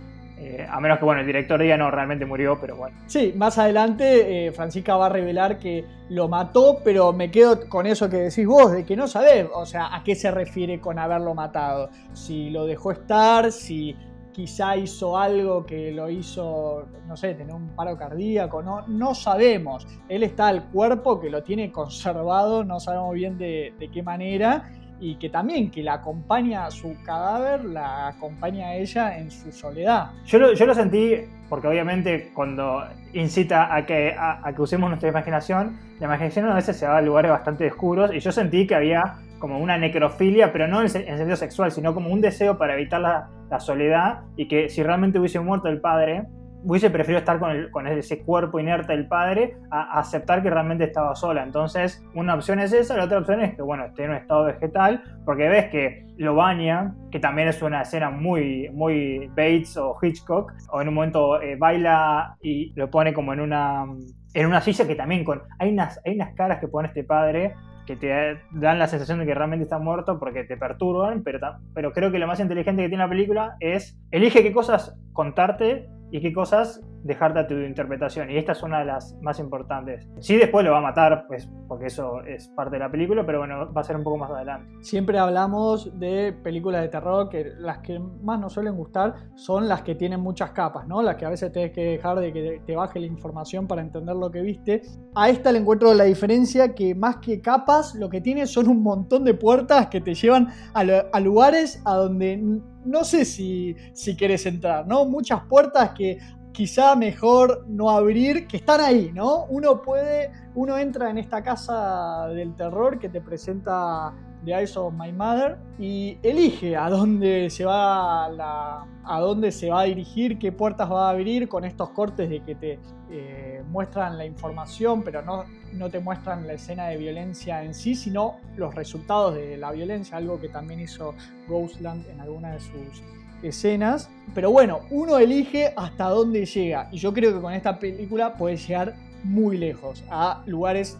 Eh, a menos que bueno, el director diga no, realmente murió, pero bueno. Sí, más adelante eh, Francisca va a revelar que lo mató, pero me quedo con eso que decís vos, de que no sabés, o sea, a qué se refiere con haberlo matado. Si lo dejó estar, si quizá hizo algo que lo hizo, no sé, tener un paro cardíaco, no, no sabemos. Él está al cuerpo que lo tiene conservado, no sabemos bien de, qué manera, y que también que la acompaña a su cadáver, la acompaña a ella en su soledad. Yo lo, yo lo sentí, porque obviamente cuando incita a que, a, que usemos nuestra imaginación, la imaginación a veces se va a lugares bastante oscuros, y yo sentí que había como una necrofilia, pero no en, sentido sexual, sino como un deseo para evitar la, soledad y que si realmente hubiese muerto el padre, hubiese preferido estar con, con ese cuerpo inerte del padre a, aceptar que realmente estaba sola. Entonces, una opción es esa, la otra opción es que, bueno, esté en un estado vegetal, porque ves que lo baña, que también es una escena muy, muy Bates o Hitchcock, o en un momento eh, baila y lo pone como en una, en una silla que también con... Hay unas, hay unas caras que pone este padre que te dan la sensación de que realmente está muerto porque te perturban, pero, pero creo que lo más inteligente que tiene la película es elige qué cosas contarte y qué cosas dejarte a tu interpretación. Y esta es una de las más importantes. Sí, después lo va a matar, pues, porque eso es parte de la película, pero bueno, va a ser un poco más adelante. Siempre hablamos de películas de terror que las que más nos suelen gustar son las que tienen muchas capas, ¿no? Las que a veces tienes que dejar de que te baje la información para entender lo que viste. A esta le encuentro la diferencia que más que capas, lo que tiene son un montón de puertas que te llevan a, a lugares a donde no sé si, si quieres entrar, ¿no? Muchas puertas que quizá mejor no abrir, que están ahí, ¿no? Uno puede, uno entra en esta casa del terror que te presenta The Eyes of My Mother y elige a dónde se va a dónde se va a dirigir, qué puertas va a abrir con estos cortes de que te eh, muestran la información, pero no, no te muestran la escena de violencia en sí, sino los resultados de la violencia, algo que también hizo Ghostland en alguna de sus escenas. Pero bueno, uno elige hasta dónde llega. Y yo creo que con esta película puede llegar muy lejos, a lugares,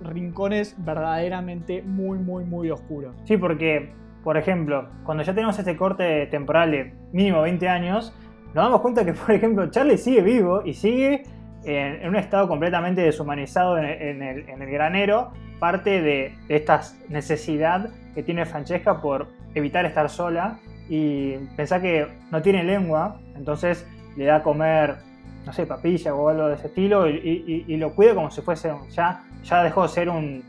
rincones verdaderamente muy, muy, muy oscuros. Sí, porque, por ejemplo, cuando ya tenemos este corte temporal de mínimo 20 años, nos damos cuenta que, por ejemplo, Charlie sigue vivo y sigue en, un estado completamente deshumanizado en, el, granero, parte de, de esta necesidad que tiene Francesca por evitar estar sola y pensá que no tiene lengua, entonces le da a comer, no sé, papilla o algo de ese estilo y, lo cuida como si fuese, ya, ya dejó de ser un,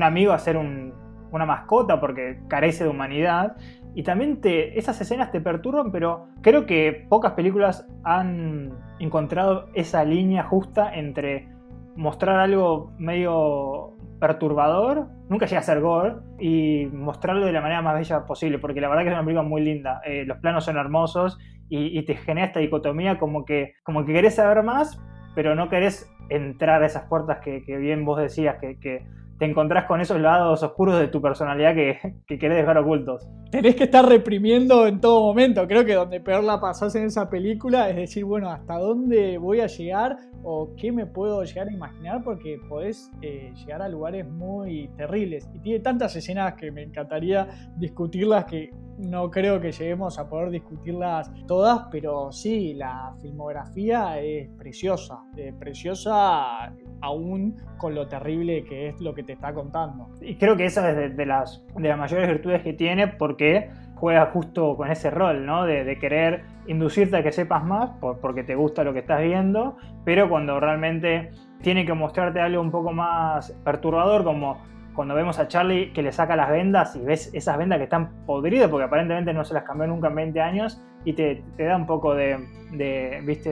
amigo a ser una mascota porque carece de humanidad. Y también te, esas escenas te perturban, pero creo que pocas películas han encontrado esa línea justa entre mostrar algo medio perturbador, nunca llega a ser gore, y mostrarlo de la manera más bella posible, porque la verdad que es una película muy linda. Eh, los planos son hermosos y, te genera esta dicotomía como que, como que querés saber más, pero no querés entrar a esas puertas que, bien vos decías, que, que te encontrás con esos lados oscuros de tu personalidad que, que, querés dejar ocultos. Tenés que estar reprimiendo en todo momento. Creo que donde peor la pasás en esa película es decir, bueno, ¿hasta dónde voy a llegar? ¿O qué me puedo llegar a imaginar? Porque podés eh, llegar a lugares muy terribles. Y tiene tantas escenas que me encantaría discutirlas que no creo que lleguemos a poder discutirlas todas, pero sí, la filmografía es preciosa. preciosa aún con lo terrible que es lo que te está contando. Y creo que esa es de, las, de las mayores virtudes que tiene porque juega justo con ese rol, ¿no? De, querer inducirte a que sepas más porque te gusta lo que estás viendo, pero cuando realmente tiene que mostrarte algo un poco más perturbador, como cuando vemos a Charlie que le saca las vendas y ves esas vendas que están podridas porque aparentemente no se las cambió nunca en 20 años y te, da un poco de, ¿viste?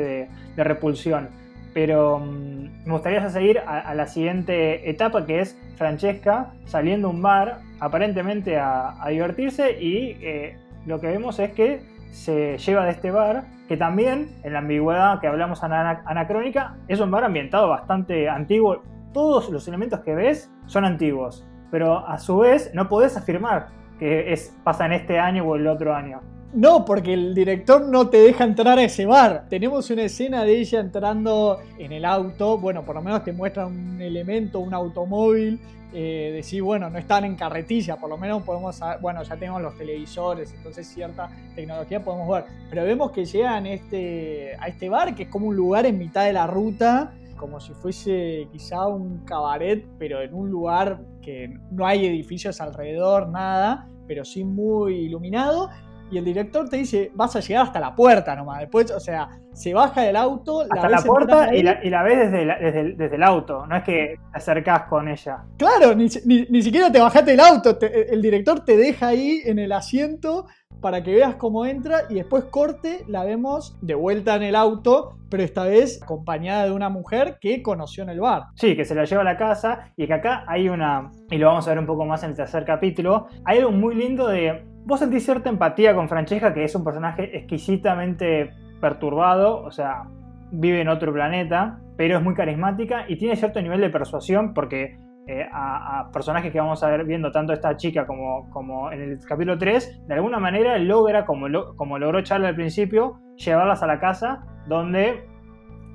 de repulsión pero mm, me gustaría seguir a, la siguiente etapa que es Francesca saliendo a un bar aparentemente a, divertirse y eh, lo que vemos es que se lleva de este bar que también en la ambigüedad que hablamos anacrónica es un bar ambientado bastante antiguo. Todos los elementos que ves son antiguos pero a su vez no podés afirmar que es, pasa en este año o el otro año No, porque el director no te deja entrar a ese bar. Tenemos una escena de ella entrando en el auto. Bueno, por lo menos te muestra un elemento, un automóvil. Eh, decir, bueno, no están en carretilla, por lo menos podemos bueno, ya tenemos los televisores, entonces cierta tecnología podemos ver. Pero vemos que llegan este, a este bar, que es como un lugar en mitad de la ruta, como si fuese quizá un cabaret, pero en un lugar que no hay edificios alrededor, nada, pero sí muy iluminado y el director te dice, vas a llegar hasta la puerta nomás. Después, o sea, se baja del auto, hasta la, puerta y la, y la, ves desde, desde, el, auto, no es que te acercás con ella. Claro, ni, siquiera te bajaste del auto, el director te deja ahí en el asiento para que veas cómo entra y después corte, la vemos de vuelta en el auto, pero esta vez acompañada de una mujer que conoció en el bar. Sí, que se la lleva a la casa y que acá hay una, y lo vamos a ver un poco más en el tercer capítulo, hay algo muy lindo de vos sentís cierta empatía con Francesca, que es un personaje exquisitamente perturbado, o sea, vive en otro planeta, pero es muy carismática y tiene cierto nivel de persuasión porque eh, a, personajes que vamos a ver viendo tanto esta chica como, como en el capítulo 3, de alguna manera logra, como, como logró Charlie al principio, llevarlas a la casa donde,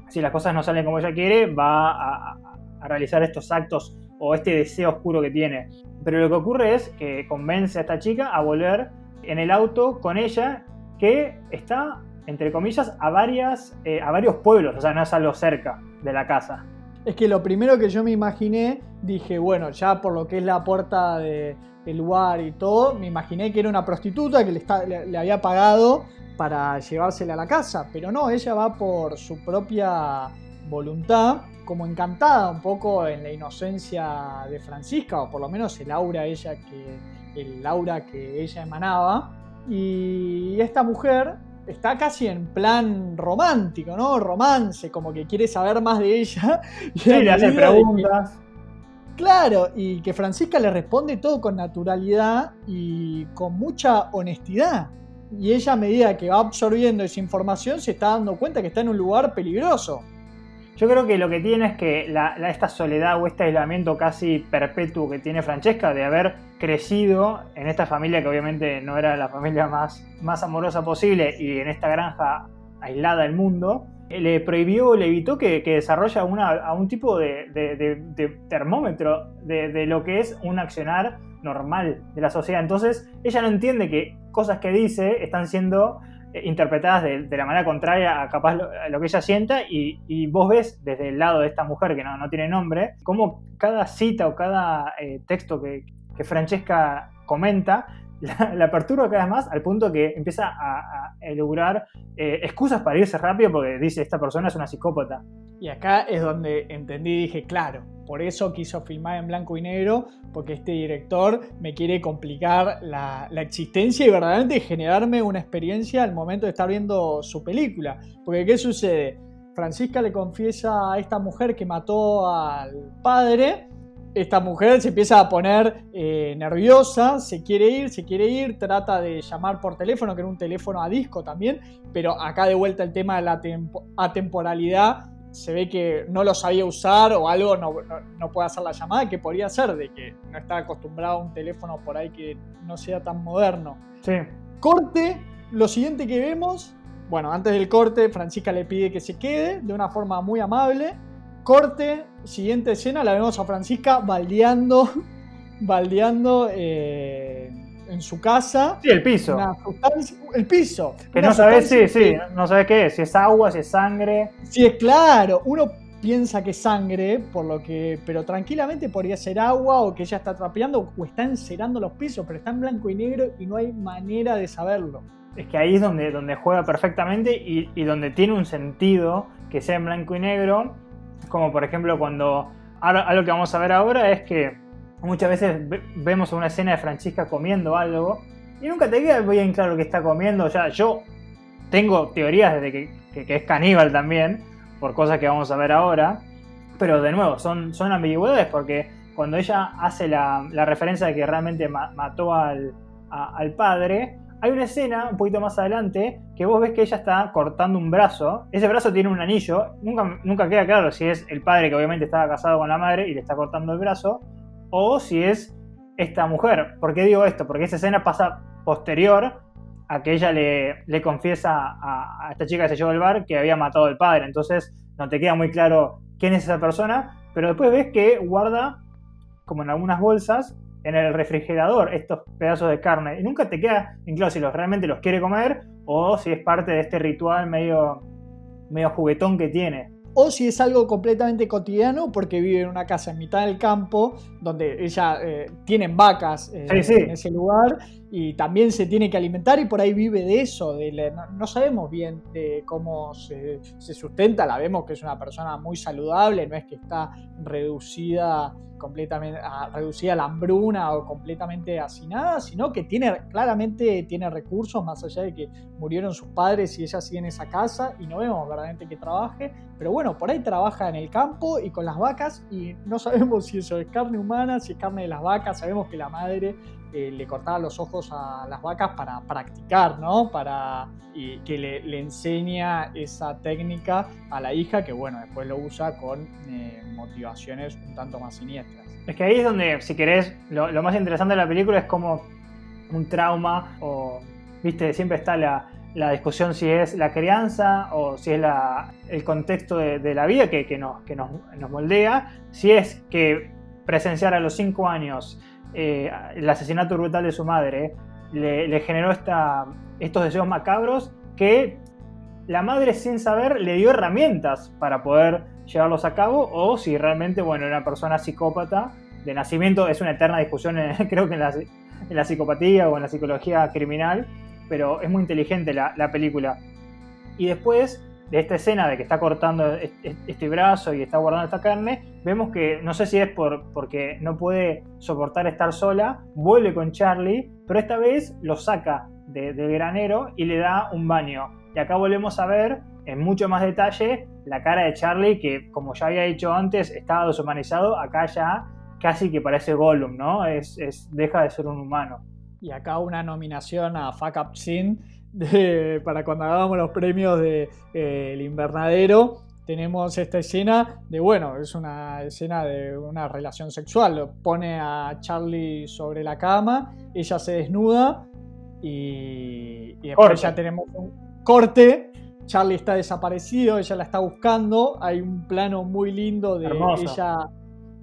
si las cosas no salen como ella quiere, va a, a realizar estos actos o este deseo oscuro que tiene. Pero lo que ocurre es que convence a esta chica a volver en el auto con ella, que está, entre comillas, a, varias, eh, a varios pueblos, o sea, no es algo cerca de la casa. Es que lo primero que yo me imaginé, dije, bueno, ya por lo que es la puerta del lugar y todo, me imaginé que era una prostituta que le, le había pagado para llevársela a la casa, pero no, ella va por su propia voluntad como encantada un poco en la inocencia de Francisca, o por lo menos el aura, ella que, el aura que ella emanaba. Y esta mujer está casi en plan romántico, ¿no? Romance, como que quiere saber más de ella. *laughs* Y le hace preguntas. claro, y que Francisca le responde todo con naturalidad y con mucha honestidad. Y ella a medida que va absorbiendo esa información se está dando cuenta que está en un lugar peligroso. Yo creo que lo que tiene es que esta soledad o este aislamiento casi perpetuo que tiene Francesca de haber crecido en esta familia que obviamente no era la familia más, más amorosa posible y en esta granja aislada del mundo, le prohibió, le evitó que, que desarrolle una, un tipo de, termómetro de, lo que es un accionar normal de la sociedad. Entonces ella no entiende que cosas que dice están siendo interpretadas de, la manera contraria a capaz lo, que ella sienta y, vos ves desde el lado de esta mujer que no, tiene nombre, cómo cada cita o cada eh, texto que, Francesca comenta la, perturba cada vez más al punto que empieza a, a eh, excusas para irse rápido porque dice esta persona es una psicópata. Y acá es donde entendí y dije, claro, por eso quiso filmar en blanco y negro, porque este director me quiere complicar la, existencia y verdaderamente generarme una experiencia al momento de estar viendo su película. Porque ¿qué sucede? Francisca le confiesa a esta mujer que mató al padre. Esta mujer se empieza a poner eh, nerviosa, se quiere ir, se quiere ir, trata de llamar por teléfono, que era un teléfono a disco también, pero acá de vuelta el tema de la atemporalidad se ve que no lo sabía usar o algo, no, no, puede hacer la llamada, que podría ser de que no está acostumbrado a un teléfono por ahí que no sea tan moderno. Sí. Corte, lo siguiente que vemos, bueno, antes del corte, Francisca le pide que se quede de una forma muy amable. Corte, siguiente escena, la vemos a Francisca baldeando, *laughs* baldeando eh, en su casa. Sí, el piso. el piso. Que no sabes, sí, sí, no sabes qué es, si es agua, si es sangre. Sí, es claro, uno piensa que es sangre, por lo que, pero tranquilamente podría ser agua o que ella está trapeando o está encerando los pisos, pero está en blanco y negro y no hay manera de saberlo. Es que ahí es donde, donde juega perfectamente y, y donde tiene un sentido que sea en blanco y negro, como por ejemplo cuando, algo que vamos a ver ahora es que Muchas veces vemos una escena de Francisca comiendo algo y nunca te queda bien claro que está comiendo. Ya, yo tengo teorías de que, es caníbal también, por cosas que vamos a ver ahora. Pero de nuevo, son, son ambigüedades porque cuando ella hace la, referencia de que realmente mató al, al padre, hay una escena un poquito más adelante que vos ves que ella está cortando un brazo. Ese brazo tiene un anillo. Nunca, nunca queda claro si es el padre que obviamente estaba casado con la madre y le está cortando el brazo o si es esta mujer. ¿Por qué digo esto? Porque esa escena pasa posterior a que ella le, le confiesa a, a, esta chica que se llevó al bar que había matado al padre. Entonces no te queda muy claro quién es esa persona, pero después ves que guarda, como en algunas bolsas, en el refrigerador estos pedazos de carne. Y nunca te queda en claro si los, realmente los quiere comer o si es parte de este ritual medio, medio juguetón que tiene o si es algo completamente cotidiano porque vive en una casa en mitad del campo donde ella eh, tienen vacas eh, en ese lugar y también se tiene que alimentar y por ahí vive de eso. De no, sabemos bien de cómo se, sustenta, la vemos que es una persona muy saludable, no es que está reducida completamente a, reducida a la hambruna o completamente hacinada, sino que tiene claramente tiene recursos más allá de que murieron sus padres y ella sigue en esa casa y no vemos verdaderamente que trabaje, pero bueno, por ahí trabaja en el campo y con las vacas y no sabemos si eso es carne humana, si es carne de las vacas, sabemos que la madre le cortaba los ojos a las vacas para practicar, ¿no? Para y que le, enseña esa técnica a la hija que, bueno, después lo usa con eh, motivaciones un tanto más siniestras. Es que ahí es donde, si querés, lo, más interesante de la película es como un trauma o, viste, siempre está la, discusión si es la crianza o si es el contexto de, la vida que, nos, que nos, nos moldea, si es que presenciar a los cinco años eh, el asesinato brutal de su madre le, generó esta, estos deseos macabros que la madre sin saber le dio herramientas para poder llevarlos a cabo o si realmente, bueno, era una persona psicópata de nacimiento, es una eterna discusión *laughs* creo que en la, psicopatía o en la psicología criminal, pero es muy inteligente la película. Y después de esta escena de que está cortando este brazo y está guardando esta carne, vemos que no sé si es por, porque no puede soportar estar sola, vuelve con Charlie, pero esta vez lo saca del granero y le da un baño. Y acá volvemos a ver en mucho más detalle la cara de Charlie, que como ya había dicho antes, estaba deshumanizado, acá ya casi que parece Gollum, ¿no? Es, deja de ser un humano. Y acá una nominación a Fuck Up Para cuando hagamos los premios del de, eh, invernadero, tenemos esta escena de, bueno, es una escena de una relación sexual. Pone a Charlie sobre la cama, ella se desnuda y, después ya tenemos un corte. Charlie está desaparecido, ella la está buscando. Hay un plano muy lindo de ella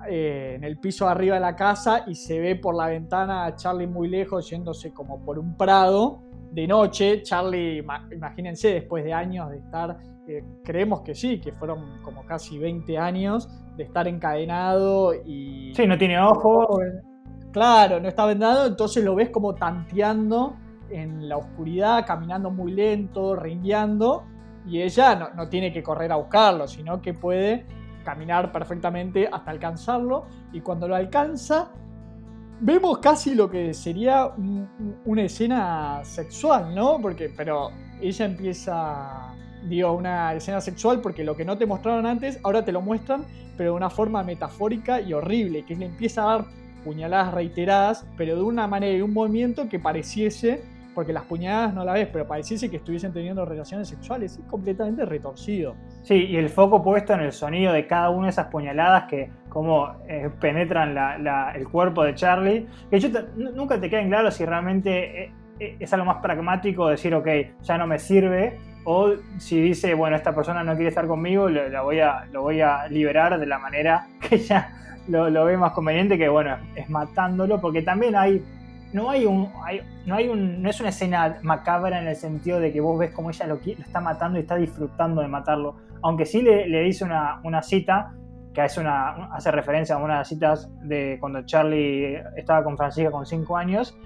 eh, en el piso arriba de la casa y se ve por la ventana a Charlie muy lejos yéndose como por un prado de noche. Charlie, imagínense, después de años de estar, eh, creemos que sí, que fueron como casi 20 años de estar encadenado y... Sí, no tiene ojos. Claro, no está vendado, entonces lo ves como tanteando en la oscuridad, caminando muy lento, ringueando, y ella no, no tiene que correr a buscarlo, sino que puede caminar perfectamente hasta alcanzarlo, y cuando lo alcanza, vemos casi lo que sería una escena sexual, ¿no? Porque, pero ella empieza, digo, una escena sexual porque lo que no te mostraron antes, ahora te lo muestran, pero de una forma metafórica y horrible, que le empieza a dar puñaladas reiteradas, pero de una manera y un movimiento que pareciese porque las puñaladas no la ves, pero pareciese que estuviesen teniendo relaciones sexuales, es completamente retorcido. Sí, y el foco puesto en el sonido de cada una de esas puñaladas que como eh, penetran el cuerpo de Charlie, que yo nunca te queda en claro si realmente eh, eh, es algo más pragmático decir, ok, ya no me sirve, o si dice, bueno, esta persona no quiere estar conmigo, lo, la voy, a, liberar de la manera que ella lo ve más conveniente, que bueno, es matándolo, porque también hay no hay un, no hay un, no es una escena macabra en el sentido de que vos ves cómo ella lo, está matando y está disfrutando de matarlo. Aunque sí le, dice una, cita, que es una, hace referencia a una de las citas de cuando Charlie estaba con Francisca con 5 años,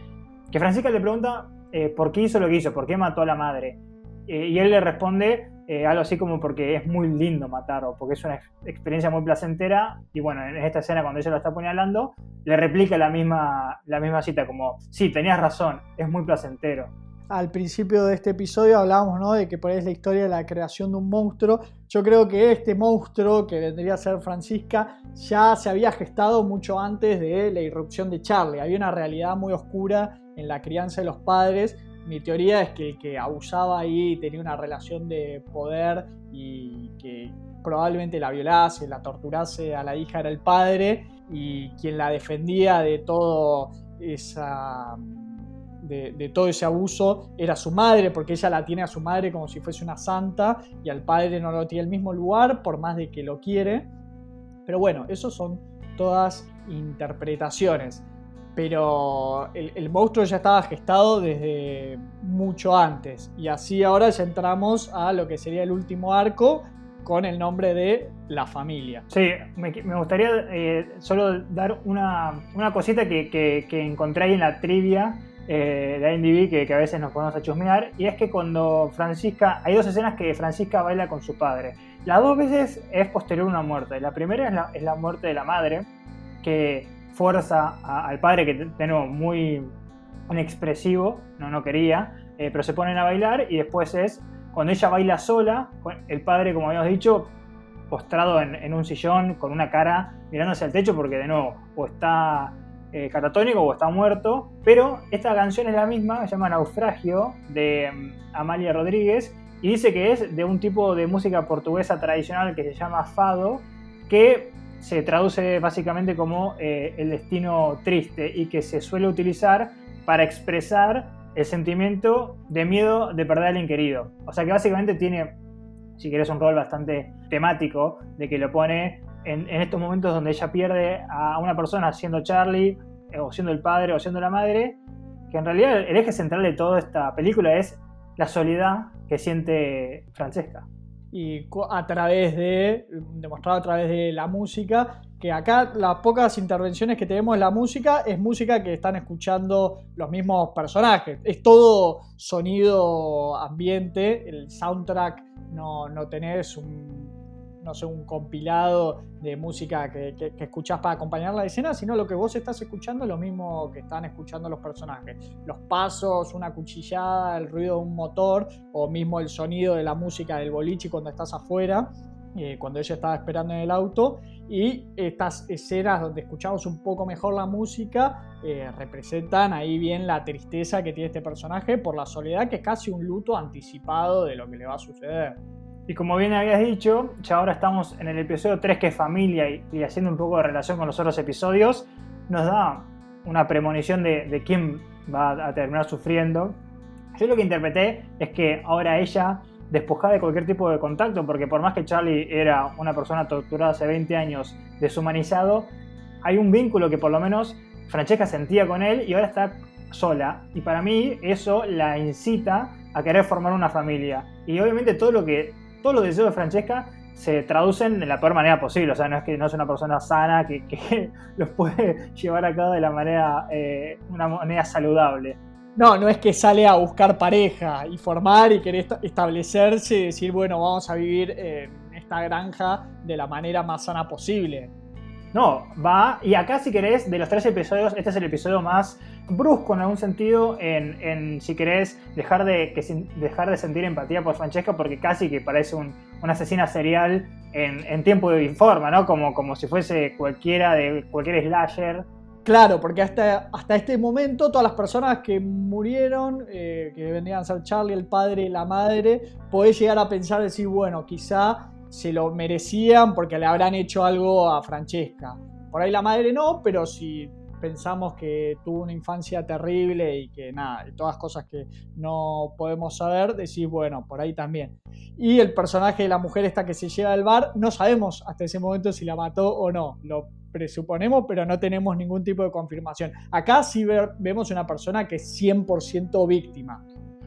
que Francisca le pregunta eh, por qué hizo lo que hizo, por qué mató a la madre. Eh, y él le responde eh, algo así como porque es muy lindo matar o porque es una experiencia muy placentera. Y bueno, en esta escena cuando ella lo está apuñalando, le replica la misma, la misma cita como, sí, tenías razón, es muy placentero. Al principio de este episodio hablábamos ¿no? de que por ahí es la historia de la creación de un monstruo. Yo creo que este monstruo, que vendría a ser Francisca, ya se había gestado mucho antes de la irrupción de Charlie. Había una realidad muy oscura en la crianza de los padres mi teoría es que el que abusaba ahí tenía una relación de poder y que probablemente la violase, la torturase a la hija era el padre y quien la defendía de todo esa de, todo ese abuso era su madre, porque ella la tiene a su madre como si fuese una santa y al padre no lo tiene el mismo lugar, por más de que lo quiere. Pero bueno, eso son todas interpretaciones. Pero el, monstruo ya estaba gestado desde mucho antes. Y así ahora ya entramos a lo que sería el último arco con el nombre de La Familia. Sí, me, gustaría eh, solo dar una, cosita que, encontré ahí en la trivia eh, de IMDb que, que, a veces nos podemos achusmear. Y es que cuando Francisca, hay dos escenas que Francisca baila con su padre. Las dos veces es posterior a una muerte. La primera es la, es la muerte de la madre, que fuerza al padre, que de nuevo muy inexpresivo, no, no quería, eh, pero se ponen a bailar y después es cuando ella baila sola, el padre, como habíamos dicho, postrado en, un sillón con una cara mirándose al techo porque de nuevo o está eh, catatónico o está muerto, pero esta canción es la misma, se llama Naufragio de mm, Amalia Rodríguez y dice que es de un tipo de música portuguesa tradicional que se llama fado, que se traduce básicamente como eh, el destino triste y que se suele utilizar para expresar el sentimiento de miedo de perder a alguien querido. O sea que básicamente tiene, si querés, un rol bastante temático de que lo pone en, estos momentos donde ella pierde a una persona siendo Charlie, eh, o siendo el padre, o siendo la madre, que en realidad el eje central de toda esta película es la soledad que siente Francesca y a través de, demostrado a través de la música, que acá las pocas intervenciones que tenemos en la música es música que están escuchando los mismos personajes. Es todo sonido ambiente, el soundtrack no, no tenés un no sé, un compilado de música que, que, escuchás para acompañar la escena, sino lo que vos estás escuchando es lo mismo que están escuchando los personajes. Los pasos, una cuchillada, el ruido de un motor, o mismo el sonido de la música del boliche cuando estás afuera, eh, cuando ella estaba esperando en el auto. Y estas escenas donde escuchamos un poco mejor la música eh, representan ahí bien la tristeza que tiene este personaje por la soledad, que es casi un luto anticipado de lo que le va a suceder. Y como bien habías dicho, ya ahora estamos en el episodio 3 que es familia y, haciendo un poco de relación con los otros episodios, nos da una premonición de, quién va a terminar sufriendo. Yo lo que interpreté es que ahora ella, despojada de cualquier tipo de contacto, porque por más que Charlie era una persona torturada hace 20 años, deshumanizado, hay un vínculo que por lo menos Francesca sentía con él y ahora está sola. Y para mí eso la incita a querer formar una familia. Y obviamente todo lo que todos los deseos de Francesca se traducen de la peor manera posible. O sea, no es que no es una persona sana que, *laughs* los puede llevar a cabo de la manera, eh, una manera saludable. No, no es que sale a buscar pareja y formar y querer establecerse y decir, bueno, vamos a vivir en esta granja de la manera más sana posible. No, va, y acá si querés, de los tres episodios, este es el episodio más brusco en algún sentido, en, si querés dejar de, que, dejar de sentir empatía por Francesca, porque casi que parece un, una asesina serial en, tiempo de informa, ¿no? Como, como si fuese cualquiera de cualquier slasher. Claro, porque hasta, hasta este momento todas las personas que murieron, eh, que vendrían a ser Charlie, el padre y la madre, podés llegar a pensar, decir, bueno, quizá se lo merecían porque le habrán hecho algo a Francesca. Por ahí la madre no, pero si pensamos que tuvo una infancia terrible y que nada, y todas cosas que no podemos saber, decís, bueno, por ahí también. Y el personaje de la mujer esta que se lleva al bar, no sabemos hasta ese momento si la mató o no. Lo presuponemos, pero no tenemos ningún tipo de confirmación. Acá sí vemos una persona que es 100% víctima.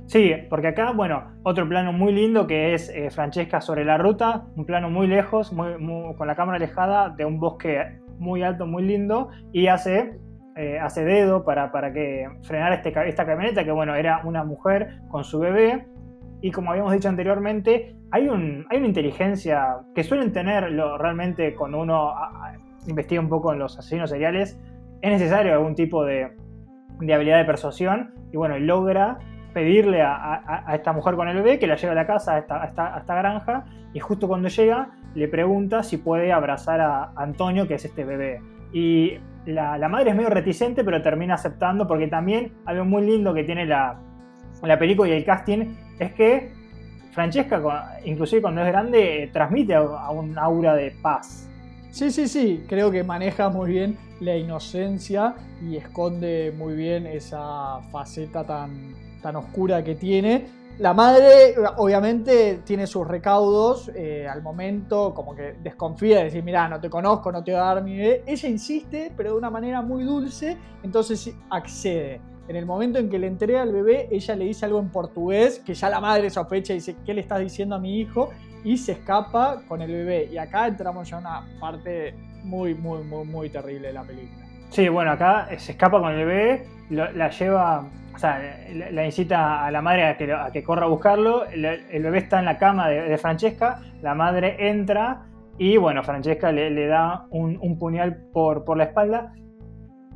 Sí, porque acá, bueno, otro plano muy lindo que es eh, Francesca sobre la ruta, un plano muy lejos, con la cámara alejada de un bosque muy alto, muy lindo, y hace, eh, hace dedo para, para que frenar este, esta camioneta, que bueno, era una mujer con su bebé, y como habíamos dicho anteriormente, hay, un, hay una inteligencia que suelen tener realmente cuando uno investiga un poco en los asesinos seriales, es necesario algún tipo de, de habilidad de persuasión, y bueno, logra pedirle a, esta mujer con el bebé que la lleve a la casa, a esta, granja, y justo cuando llega le pregunta si puede abrazar a Antonio, que es este bebé. Y la, madre es medio reticente, pero termina aceptando, porque también algo muy lindo que tiene la, la película y el casting es que Francesca, inclusive cuando es grande, transmite a un aura de paz. Sí, sí, sí, creo que maneja muy bien la inocencia y esconde muy bien esa faceta tan, tan oscura que tiene. La madre, obviamente, tiene sus recaudos eh, al momento, como que desconfía de decir, mira, no te conozco, no te voy a dar mi bebé. Ella insiste, pero de una manera muy dulce, entonces accede. En el momento en que le entrega al bebé, ella le dice algo en portugués, que ya la madre sospecha y dice, ¿qué le estás diciendo a mi hijo? y se escapa con el bebé. Y acá entramos ya a una parte muy, muy, muy, muy terrible de la película. Sí, bueno, acá se escapa con el bebé, la lleva, o sea, la, incita a la madre a que, a que corra a buscarlo. El, bebé está en la cama de, Francesca, la madre entra y, bueno, Francesca le, da un, puñal por, por la espalda.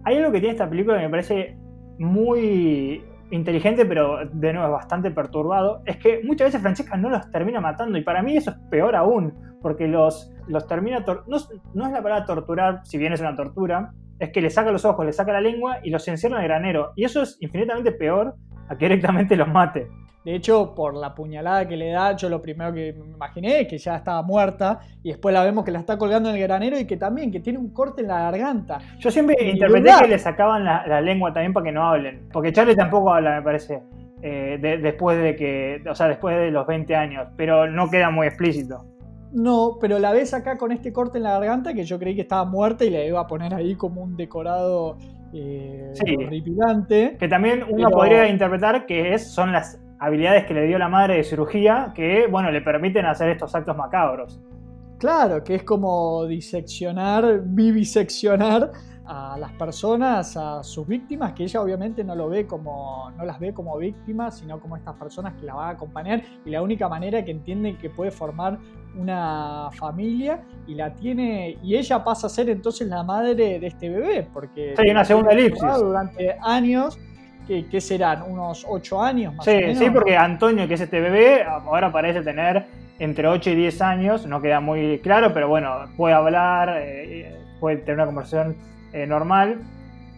Hay algo que tiene esta película que me parece muy inteligente, pero de nuevo bastante perturbado, es que muchas veces Francesca no los termina matando y para mí eso es peor aún, porque los, los termina... No, no, es la palabra torturar, si bien es una tortura, es que le saca los ojos, le saca la lengua y los encierra en el granero. Y eso es infinitamente peor a que directamente los mate. De hecho, por la puñalada que le da, yo lo primero que me imaginé es que ya estaba muerta y después la vemos que la está colgando en el granero y que también, que tiene un corte en la garganta. Yo siempre interpreté que le sacaban la, lengua también para que no hablen, porque Charlie tampoco habla, me parece, eh, después de que, o sea, después de los 20 años, pero no queda muy explícito. No, pero la ves acá con este corte en la garganta que yo creí que estaba muerta y la iba a poner ahí como un decorado eh, horripilante. Que también uno podría interpretar que es, son las habilidades que le dio la madre de cirugía que, bueno, le permiten hacer estos actos macabros. Claro, que es como diseccionar, viviseccionar a las personas, a sus víctimas, que ella obviamente no lo ve como, no las ve como víctimas, sino como estas personas que la van a acompañar y la única manera que entiende que puede formar una familia y la tiene y ella pasa a ser entonces la madre de este bebé, porque hay una segunda elipsis durante años ¿Qué, serán? ¿Unos 8 años más sí, o menos? Sí, porque Antonio, que es este bebé, ahora parece tener entre 8 y 10 años, no queda muy claro, pero bueno, puede hablar, eh, puede tener una conversación eh, normal,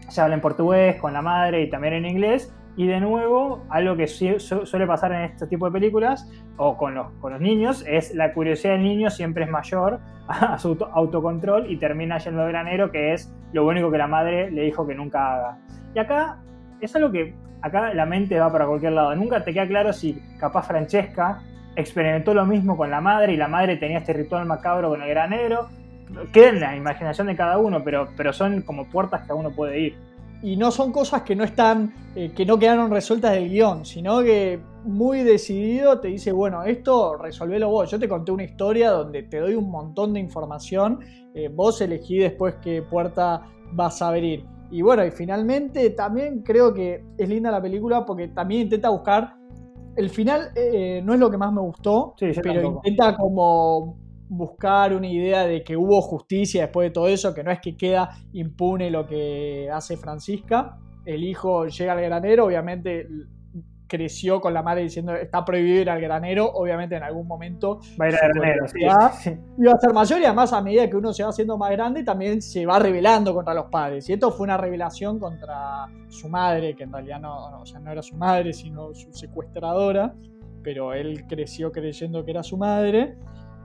se habla en portugués con la madre y también en inglés, y de nuevo, algo que suele pasar en este tipo de películas, o con los, con los niños, es la curiosidad del niño siempre es mayor a su autocontrol y termina yendo al granero, que es lo único que la madre le dijo que nunca haga. Y acá es algo que acá la mente va para cualquier lado. Nunca te queda claro si capaz Francesca experimentó lo mismo con la madre y la madre tenía este ritual macabro con el granero. Queda en la imaginación de cada uno, pero, pero son como puertas que uno puede ir. Y no son cosas que no están, eh, que no quedaron resueltas del guion, sino que muy decidido te dice, bueno, esto resolvelo vos. Yo te conté una historia donde te doy un montón de información, eh, vos elegí después qué puerta vas a abrir. Y bueno, y finalmente también creo que es linda la película porque también intenta buscar. El final eh, no es lo que más me gustó, pero intenta como buscar una idea de que hubo justicia después de todo eso, que no es que queda impune lo que hace Francisca. El hijo llega al granero, obviamente creció con la madre diciendo está prohibido ir al granero, obviamente en algún momento va a ir al granero, sí, iba *laughs* a ser mayor y además a medida que uno se va haciendo más grande también se va rebelando contra los padres. Y esto fue una revelación contra su madre, que en realidad no, no, no era su madre, sino su secuestradora, pero él creció creyendo que era su madre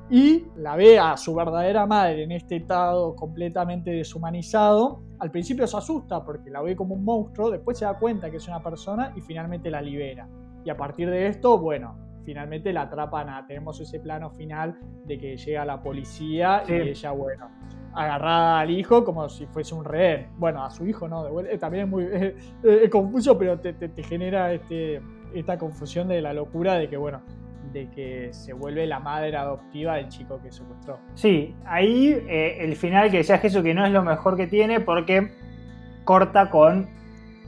y la ve a su verdadera madre en este estado completamente deshumanizado. Al principio se asusta porque la ve como un monstruo, después se da cuenta que es una persona y finalmente la libera. Y a partir de esto, bueno, finalmente la atrapan a. Tenemos ese plano final de que llega la policía y ella, bueno, agarrada al hijo como si fuese un rehén. Bueno, a su hijo no, de también es muy *laughs* confuso, pero te, te genera este, esta confusión de la locura de que, bueno, de que se vuelve la madre adoptiva del chico que secuestró. Sí, ahí eh, el final que decía Jesús que no es lo mejor que tiene porque corta con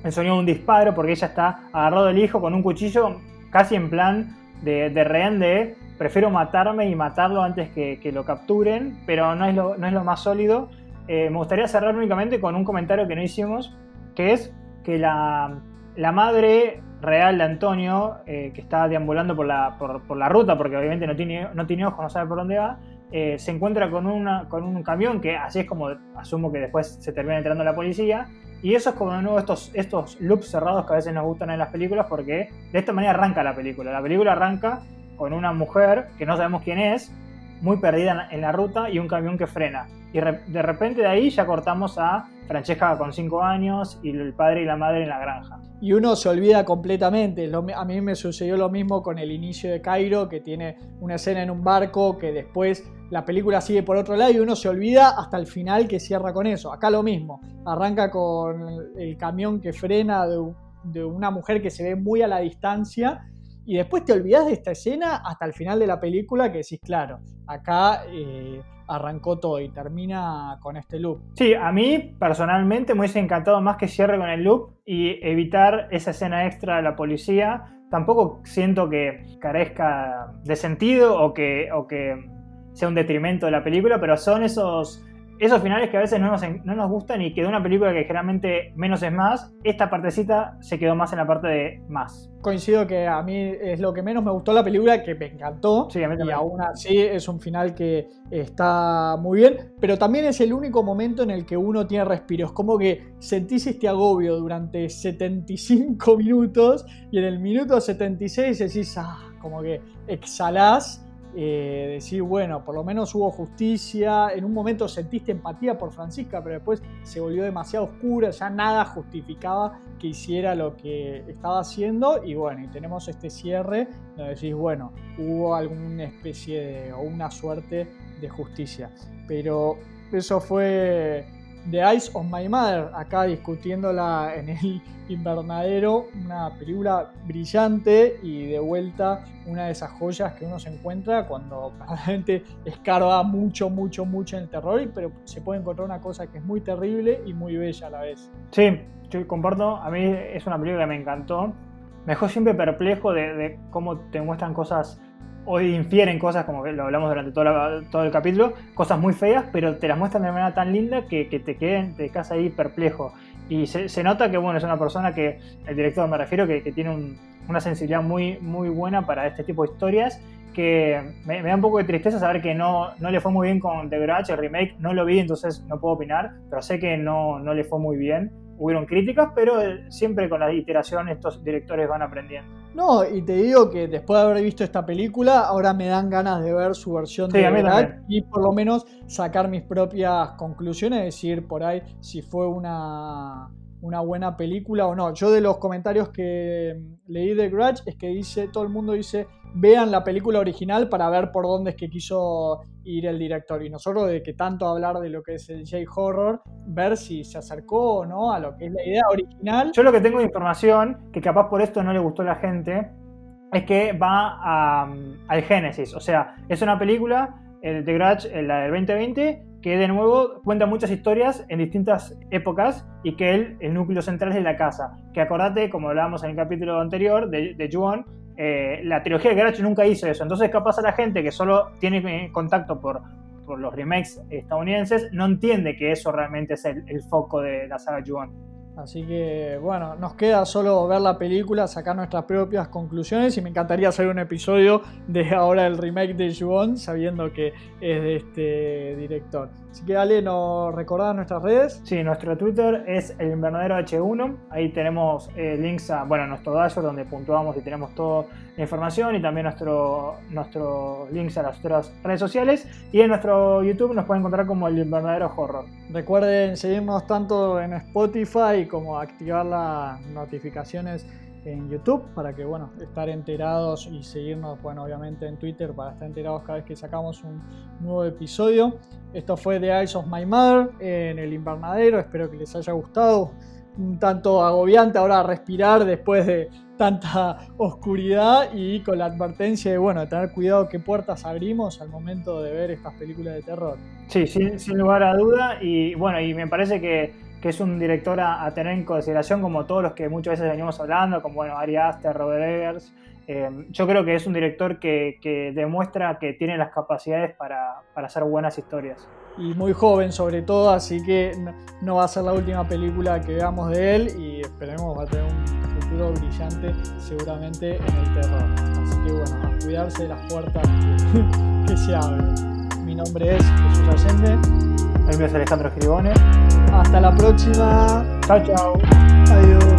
el sonido de un disparo porque ella está agarrado del hijo con un cuchillo casi en plan de, rehén de prefiero matarme y matarlo antes que, lo capturen, pero no es lo, no es lo más sólido. Eh, me gustaría cerrar únicamente con un comentario que no hicimos, que es que la, la madre real de Antonio, eh, que está deambulando por la, por, la, ruta, porque obviamente no tiene, no tiene ojos, no sabe por dónde va, eh, se encuentra con, una, con un camión que así es como asumo que después se termina entrando la policía. Y eso es como de nuevo estos, estos loops cerrados que a veces nos gustan en las películas porque de esta manera arranca la película. La película arranca con una mujer que no sabemos quién es, muy perdida en la ruta y un camión que frena. Y de repente de ahí ya cortamos a Francesca con 5 años y el padre y la madre en la granja. Y uno se olvida completamente. a mí me sucedió lo mismo con el inicio de Cairo, que tiene una escena en un barco que después la película sigue por otro lado y uno se olvida hasta el final que cierra con eso. Acá lo mismo. Arranca con el camión que frena de, una mujer que se ve muy a la distancia y después te olvidas de esta escena hasta el final de la película que decís, claro, acá eh, arrancó todo y termina con este loop. Sí, a mí personalmente me hubiese encantado más que cierre con el loop y evitar esa escena extra de la policía. Tampoco siento que carezca de sentido o que, o que sea un detrimento de la película, pero son esos esos finales que a veces no nos, no nos gustan y que de una película que generalmente menos es más, esta partecita se quedó más en la parte de más. Coincido que a mí es lo que menos me gustó la película, que me encantó. Sí, a mí y aún así es un final que está muy bien, pero también es el único momento en el que uno tiene respiros. Como que sentís este agobio durante 75 minutos y en el minuto 76 decís, ah, como que exhalás eh, decir, bueno, por lo menos hubo justicia, en un momento sentiste empatía por Francisca, pero después se volvió demasiado oscura, ya nada justificaba que hiciera lo que estaba haciendo y bueno, y tenemos este cierre donde decís, bueno, hubo alguna especie de, o una suerte de justicia, pero eso fue The Eyes of My Mother, acá discutiéndola en el *laughs* invernadero, una película brillante y de vuelta una de esas joyas que uno se encuentra cuando *laughs* realmente escarba mucho, mucho, mucho en el terror, pero se puede encontrar una cosa que es muy terrible y muy bella a la vez. Sí, yo comparto, a mí es una película que me encantó. Me dejó siempre perplejo de, de cómo te muestran cosas o infieren cosas, como lo hablamos durante todo, todo, el capítulo, cosas muy feas, pero te las muestran de manera tan linda que, te queden, te quedas ahí perplejo. Y se, nota que, bueno, es una persona que, el director me refiero, que, tiene una sensibilidad muy, muy buena para este tipo de historias, que me, da un poco de tristeza saber que no, no le fue muy bien con The Grudge, el remake, no lo vi, entonces no puedo opinar, pero sé que no, no le fue muy bien hubieron críticas, pero eh, siempre con la iteración estos directores van aprendiendo. No, y te digo que después de haber visto esta película, ahora me dan ganas de ver su versión de verdad y por lo menos sacar mis propias conclusiones, decir por ahí si fue una, una buena película o no. Yo de los comentarios que leí de Grudge es que dice, todo el mundo dice, vean la película original para ver por dónde es que quiso ir el director. Y nosotros de que tanto hablar de lo que es el J-Horror, ver si se acercó o no a lo que es la idea original. Yo lo que tengo de información, que capaz por esto no le gustó a la gente, es que va al Génesis. O sea, es una película, el de Grudge, la del 2020, que de nuevo cuenta muchas historias en distintas épocas y que él, el núcleo central es la casa. Que acordate, como hablábamos en el capítulo anterior de, de Juan, eh, la trilogía de Garage nunca hizo eso. Entonces, capaz a la gente que solo tiene contacto por, por los remakes estadounidenses no entiende que eso realmente es el, el foco de la saga Juan. Así que bueno, nos queda solo ver la película, sacar nuestras propias conclusiones y me encantaría hacer un episodio de ahora el remake de Juon, sabiendo que es de este director. Así que dale, ¿nos recordás nuestras redes? Sí, nuestro Twitter es el invernadero H1. Ahí tenemos eh, links a bueno, nuestro dashboard donde puntuamos y tenemos toda la información y también nuestro, nuestros links a las otras redes sociales. Y en nuestro YouTube nos pueden encontrar como el invernadero horror. Recuerden seguirnos tanto en Spotify como activar las notificaciones en YouTube para que, bueno, estar enterados y seguirnos, bueno, obviamente en Twitter para estar enterados cada vez que sacamos un nuevo episodio. Esto fue The Eyes of My Mother en el invernadero, espero que les haya gustado. Un tanto agobiante ahora respirar después de tanta oscuridad y con la advertencia de, bueno, de tener cuidado qué puertas abrimos al momento de ver estas películas de terror. Sí, sin, sin lugar a duda y bueno, y me parece que que es un director a, tener en consideración como todos los que muchas veces venimos hablando, como bueno, Ari Aster, Robert Eggers. Eh, yo creo que es un director que, demuestra que tiene las capacidades para, hacer buenas historias. Y muy joven sobre todo, así que no, va a ser la última película que veamos de él y esperemos va a tener un futuro brillante seguramente en el terror. Así que bueno, a cuidarse de las puertas que, *laughs* se abren. Mi nombre es Jesús Allende. El mío es Alejandro Giribone. Hasta la próxima. Chao, chao. Adiós.